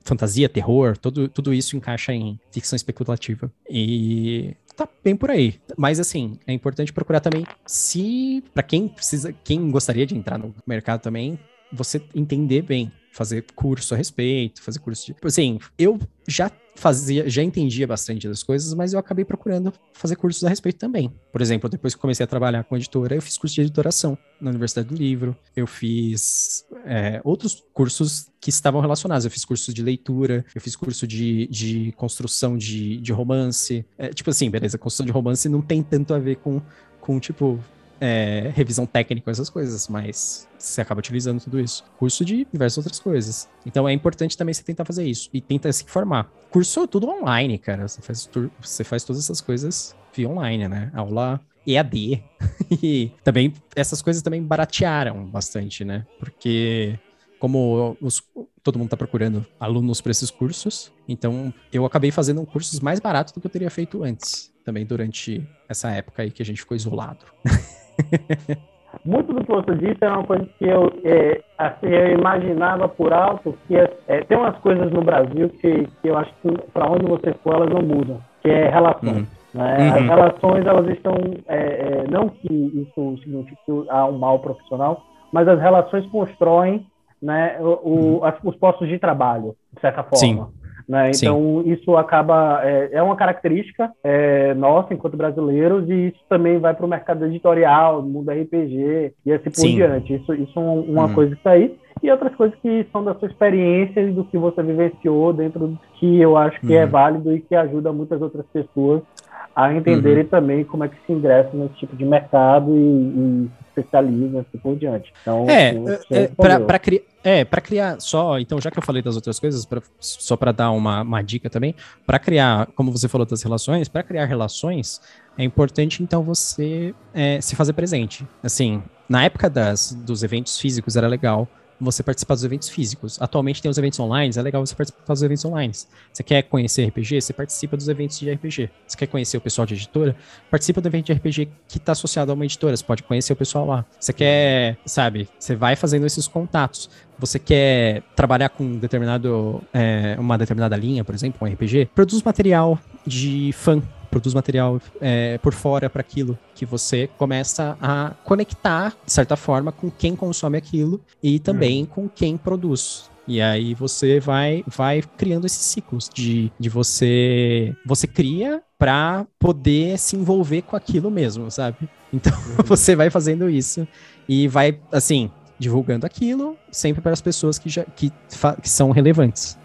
fantasia, terror, tudo, tudo isso encaixa em ficção especulativa. E tá bem por aí. Mas assim, é importante procurar também se para quem precisa, quem gostaria de entrar no mercado também, você entender bem fazer curso a respeito, fazer curso de. Assim, eu já fazia, já entendia bastante das coisas, mas eu acabei procurando fazer cursos a respeito também. Por exemplo, depois que comecei a trabalhar com editora, eu fiz curso de editoração na Universidade do Livro, eu fiz é, outros cursos que estavam relacionados. Eu fiz curso de leitura, eu fiz curso de, de construção de, de romance. É, tipo assim, beleza, construção de romance não tem tanto a ver com, com tipo, é, revisão técnica, essas coisas, mas você acaba utilizando tudo isso. Curso de diversas outras coisas. Então é importante também você tentar fazer isso e tentar se informar. Curso tudo online, cara. Você faz, você faz todas essas coisas via online, né? Aula EAD. e também essas coisas também baratearam bastante, né? Porque como os, todo mundo está procurando alunos para esses cursos, então eu acabei fazendo cursos mais baratos do que eu teria feito antes, também durante essa época aí que a gente ficou isolado. Muito do que você disse era uma coisa que eu, é, assim, eu imaginava por alto, que é, é, tem umas coisas no Brasil que, que eu acho que para onde você for elas não mudam, que é relações. Uhum. Né? Uhum. As relações, elas estão, é, é, não que isso signifique há um mal profissional, mas as relações constroem né, o, o, uhum. as, os postos de trabalho, de certa forma. Sim. Né? Então, Sim. isso acaba. É, é uma característica é, nossa, enquanto brasileiros, e isso também vai para o mercado editorial, mundo RPG e assim por Sim. diante. Isso, isso é uma uhum. coisa que está aí. E outras coisas que são da sua experiência e do que você vivenciou dentro do que eu acho que é uhum. é válido e que ajuda muitas outras pessoas a entenderem uhum. também como é que se ingressa nesse tipo de mercado e, e especializa assim por diante. Então, é, assim, é para criar. É, para criar só, então já que eu falei das outras coisas, pra, só para dar uma, uma dica também, para criar, como você falou das relações, para criar relações, é importante então você é, se fazer presente. Assim, na época das, dos eventos físicos era legal, você participar dos eventos físicos. Atualmente tem os eventos online, é legal você participar dos eventos online. Você quer conhecer RPG, você participa dos eventos de RPG. Você quer conhecer o pessoal de editora, participa do evento de RPG que está associado a uma editora, você pode conhecer o pessoal lá. Você quer, sabe, você vai fazendo esses contatos você quer trabalhar com determinado, é, uma determinada linha, por exemplo, um RPG, produz material de fã produz material é, por fora para aquilo que você começa a conectar, de certa forma, com quem consome aquilo e também uhum. com quem produz. E aí você vai vai criando esses ciclos de, de você você cria para poder se envolver com aquilo mesmo, sabe? Então uhum. você vai fazendo isso e vai assim divulgando aquilo sempre para as pessoas que já que, que são relevantes.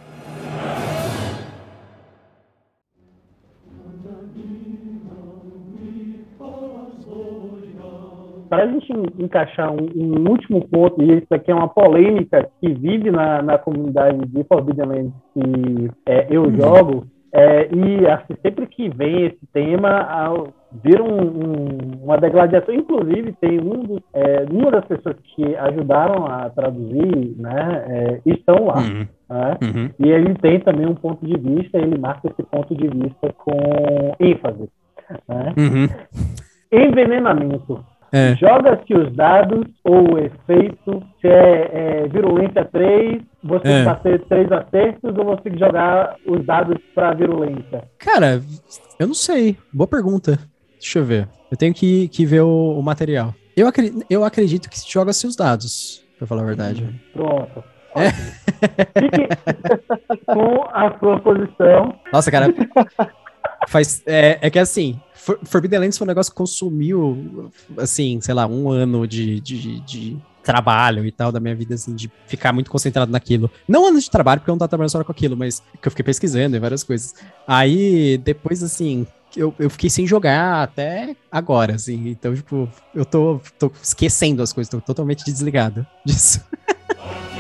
Para a gente encaixar um, um, último ponto, e isso aqui é uma polêmica que vive na, na comunidade de Forbidden Lands que é, eu uhum. jogo, é, e assim, sempre que vem esse tema, ao, vira um, um, uma degladiação. Inclusive, tem um dos, é, uma das pessoas que ajudaram a traduzir, né, é, estão lá. Uhum. Né? Uhum. E ele tem também um ponto de vista, ele marca esse ponto de vista com ênfase. Né? Uhum. Envenenamento. É. Joga-se os dados ou o efeito, se é, é virulência 3, você é. ter 3 acertos ou você tem que jogar os dados para virulência? Cara, eu não sei. Boa pergunta. Deixa eu ver. Eu tenho que, que ver o, o material. Eu, acredito, eu acredito que joga-se os dados, pra falar a verdade. Hum, pronto. É. Fique com a sua posição. Nossa, cara. Faz, é, é que assim, For, Forbidden Lands foi um negócio que consumiu, assim, sei lá, um ano de, de, de, trabalho e tal da minha vida, assim, de ficar muito concentrado naquilo. Não anos de trabalho, porque eu não tava trabalhando só com aquilo, mas que eu fiquei pesquisando e várias coisas. Aí, depois, assim, eu, eu fiquei sem jogar até agora, assim. Então, tipo, eu tô, tô esquecendo as coisas, tô totalmente desligado disso.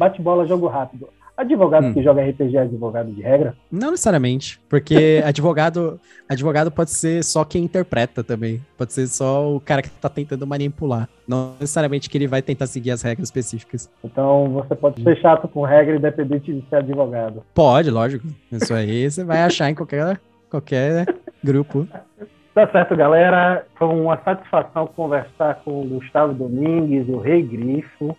bate-bola, jogo rápido. Advogado hum. que joga RPG é advogado de regra? Não necessariamente, porque advogado, advogado pode ser só quem interpreta também. Pode ser só o cara que tá tentando manipular. Não necessariamente que ele vai tentar seguir as regras específicas. Então você pode ser chato com regra independente de ser advogado. Pode, lógico. Isso aí você vai achar em qualquer, qualquer grupo. Tá certo, galera. Foi uma satisfação conversar com o Gustavo Domingues, o Rei Grifo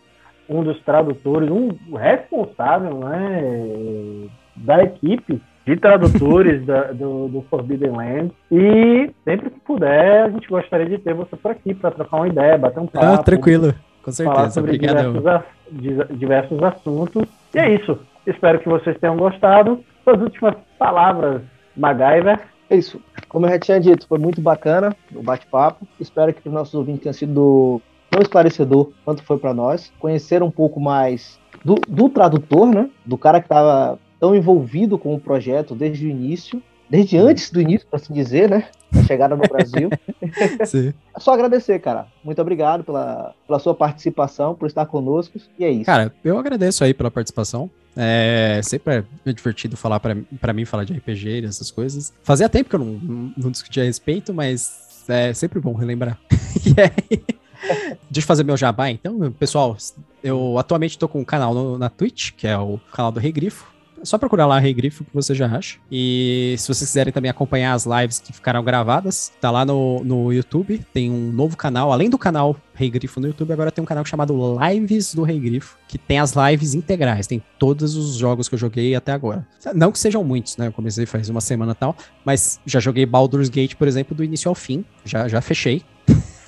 um dos tradutores, um responsável né, da equipe de tradutores da, do, do, Forbidden Land. E sempre que puder, a gente gostaria de ter você por aqui para trocar uma ideia, bater um papo. Ah, tranquilo, com certeza. Falar sobre diversos, diversos assuntos. E é isso. Espero que vocês tenham gostado. Suas últimas palavras, MacGyver. É isso. Como eu já tinha dito, foi muito bacana o bate-papo. Espero que os nossos ouvintes tenham sido tão esclarecedor quanto foi para nós. Conhecer um pouco mais do, do tradutor, né? Do cara que estava tão envolvido com o projeto desde o início, desde antes do início, para assim dizer, né? Da chegada no Brasil. Sim. Só agradecer, cara. Muito obrigado pela, pela sua participação, por estar conosco. E é isso. Cara, eu agradeço aí pela participação. É sempre é divertido falar para mim, falar de RPG e essas coisas. Fazia tempo que eu não, não, não discutia a respeito, mas é sempre bom relembrar. e aí, Deixa eu fazer meu jabá, então. Pessoal, eu atualmente tô com um canal no, na Twitch, que é o canal do Rei Grifo. É só procurar lá Rei Grifo que você já acha. E se vocês quiserem também acompanhar as lives que ficaram gravadas, tá lá no, no YouTube. Tem um novo canal, além do canal Rei Grifo no YouTube, agora tem um canal chamado Lives do Rei Grifo, que tem as lives integrais, tem todos os jogos que eu joguei até agora. Não que sejam muitos, né? Eu comecei faz uma semana e tal, mas já joguei Baldur's Gate, por exemplo, do início ao fim. Já, já fechei.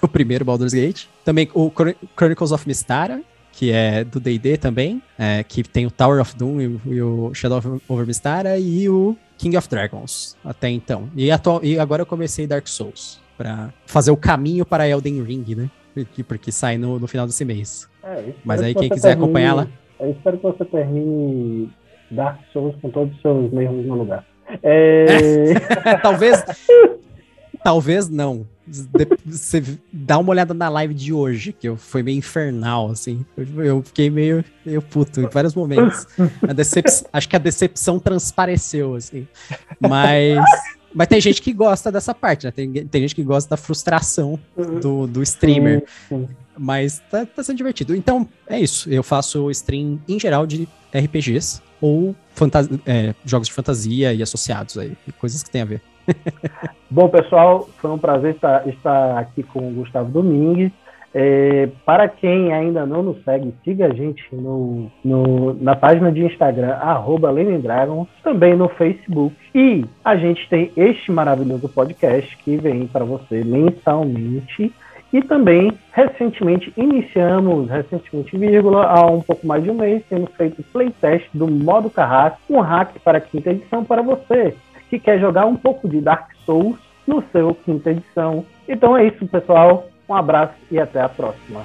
O primeiro Baldur's Gate. Também o Chronicles of Mistara, que é do D&D também, é, que tem o Tower of Doom e, e, o Shadow over Mistara e o King of Dragons até então. E, atual, e agora eu comecei Dark Souls para fazer o caminho para Elden Ring, né? Porque, porque sai no, no final desse mês. É, Mas aí quem quiser termine, acompanhar lá. Eu espero que você termine Dark Souls com todos os seus meios no lugar. É... talvez, talvez não. Você dá uma olhada na live de hoje, que foi meio infernal, assim. Eu, eu fiquei meio, meio puto em vários momentos. Acho que a decepção transpareceu, assim. Mas. Mas tem gente que gosta dessa parte, né? Tem, tem gente que gosta da frustração do, do streamer. Mas tá, tá sendo divertido. Então, é isso. Eu faço stream em geral de RPGs ou é, jogos de fantasia e associados aí, coisas que tem a ver. Bom, pessoal, foi um prazer estar, estar aqui com o Gustavo Domingues. É, para quem ainda não nos segue, siga a gente no, no na página de Instagram, arroba Dragons, também no Facebook. E a gente tem este maravilhoso podcast que vem para você mensalmente. E também, recentemente, iniciamos, recentemente, vírgula, há um pouco mais de um mês, temos feito playtest do modo Carrasco, um hack para a quinta edição para você que quer jogar um pouco de Dark Souls no seu quinta edição. Então é isso, pessoal. Um abraço e até a próxima.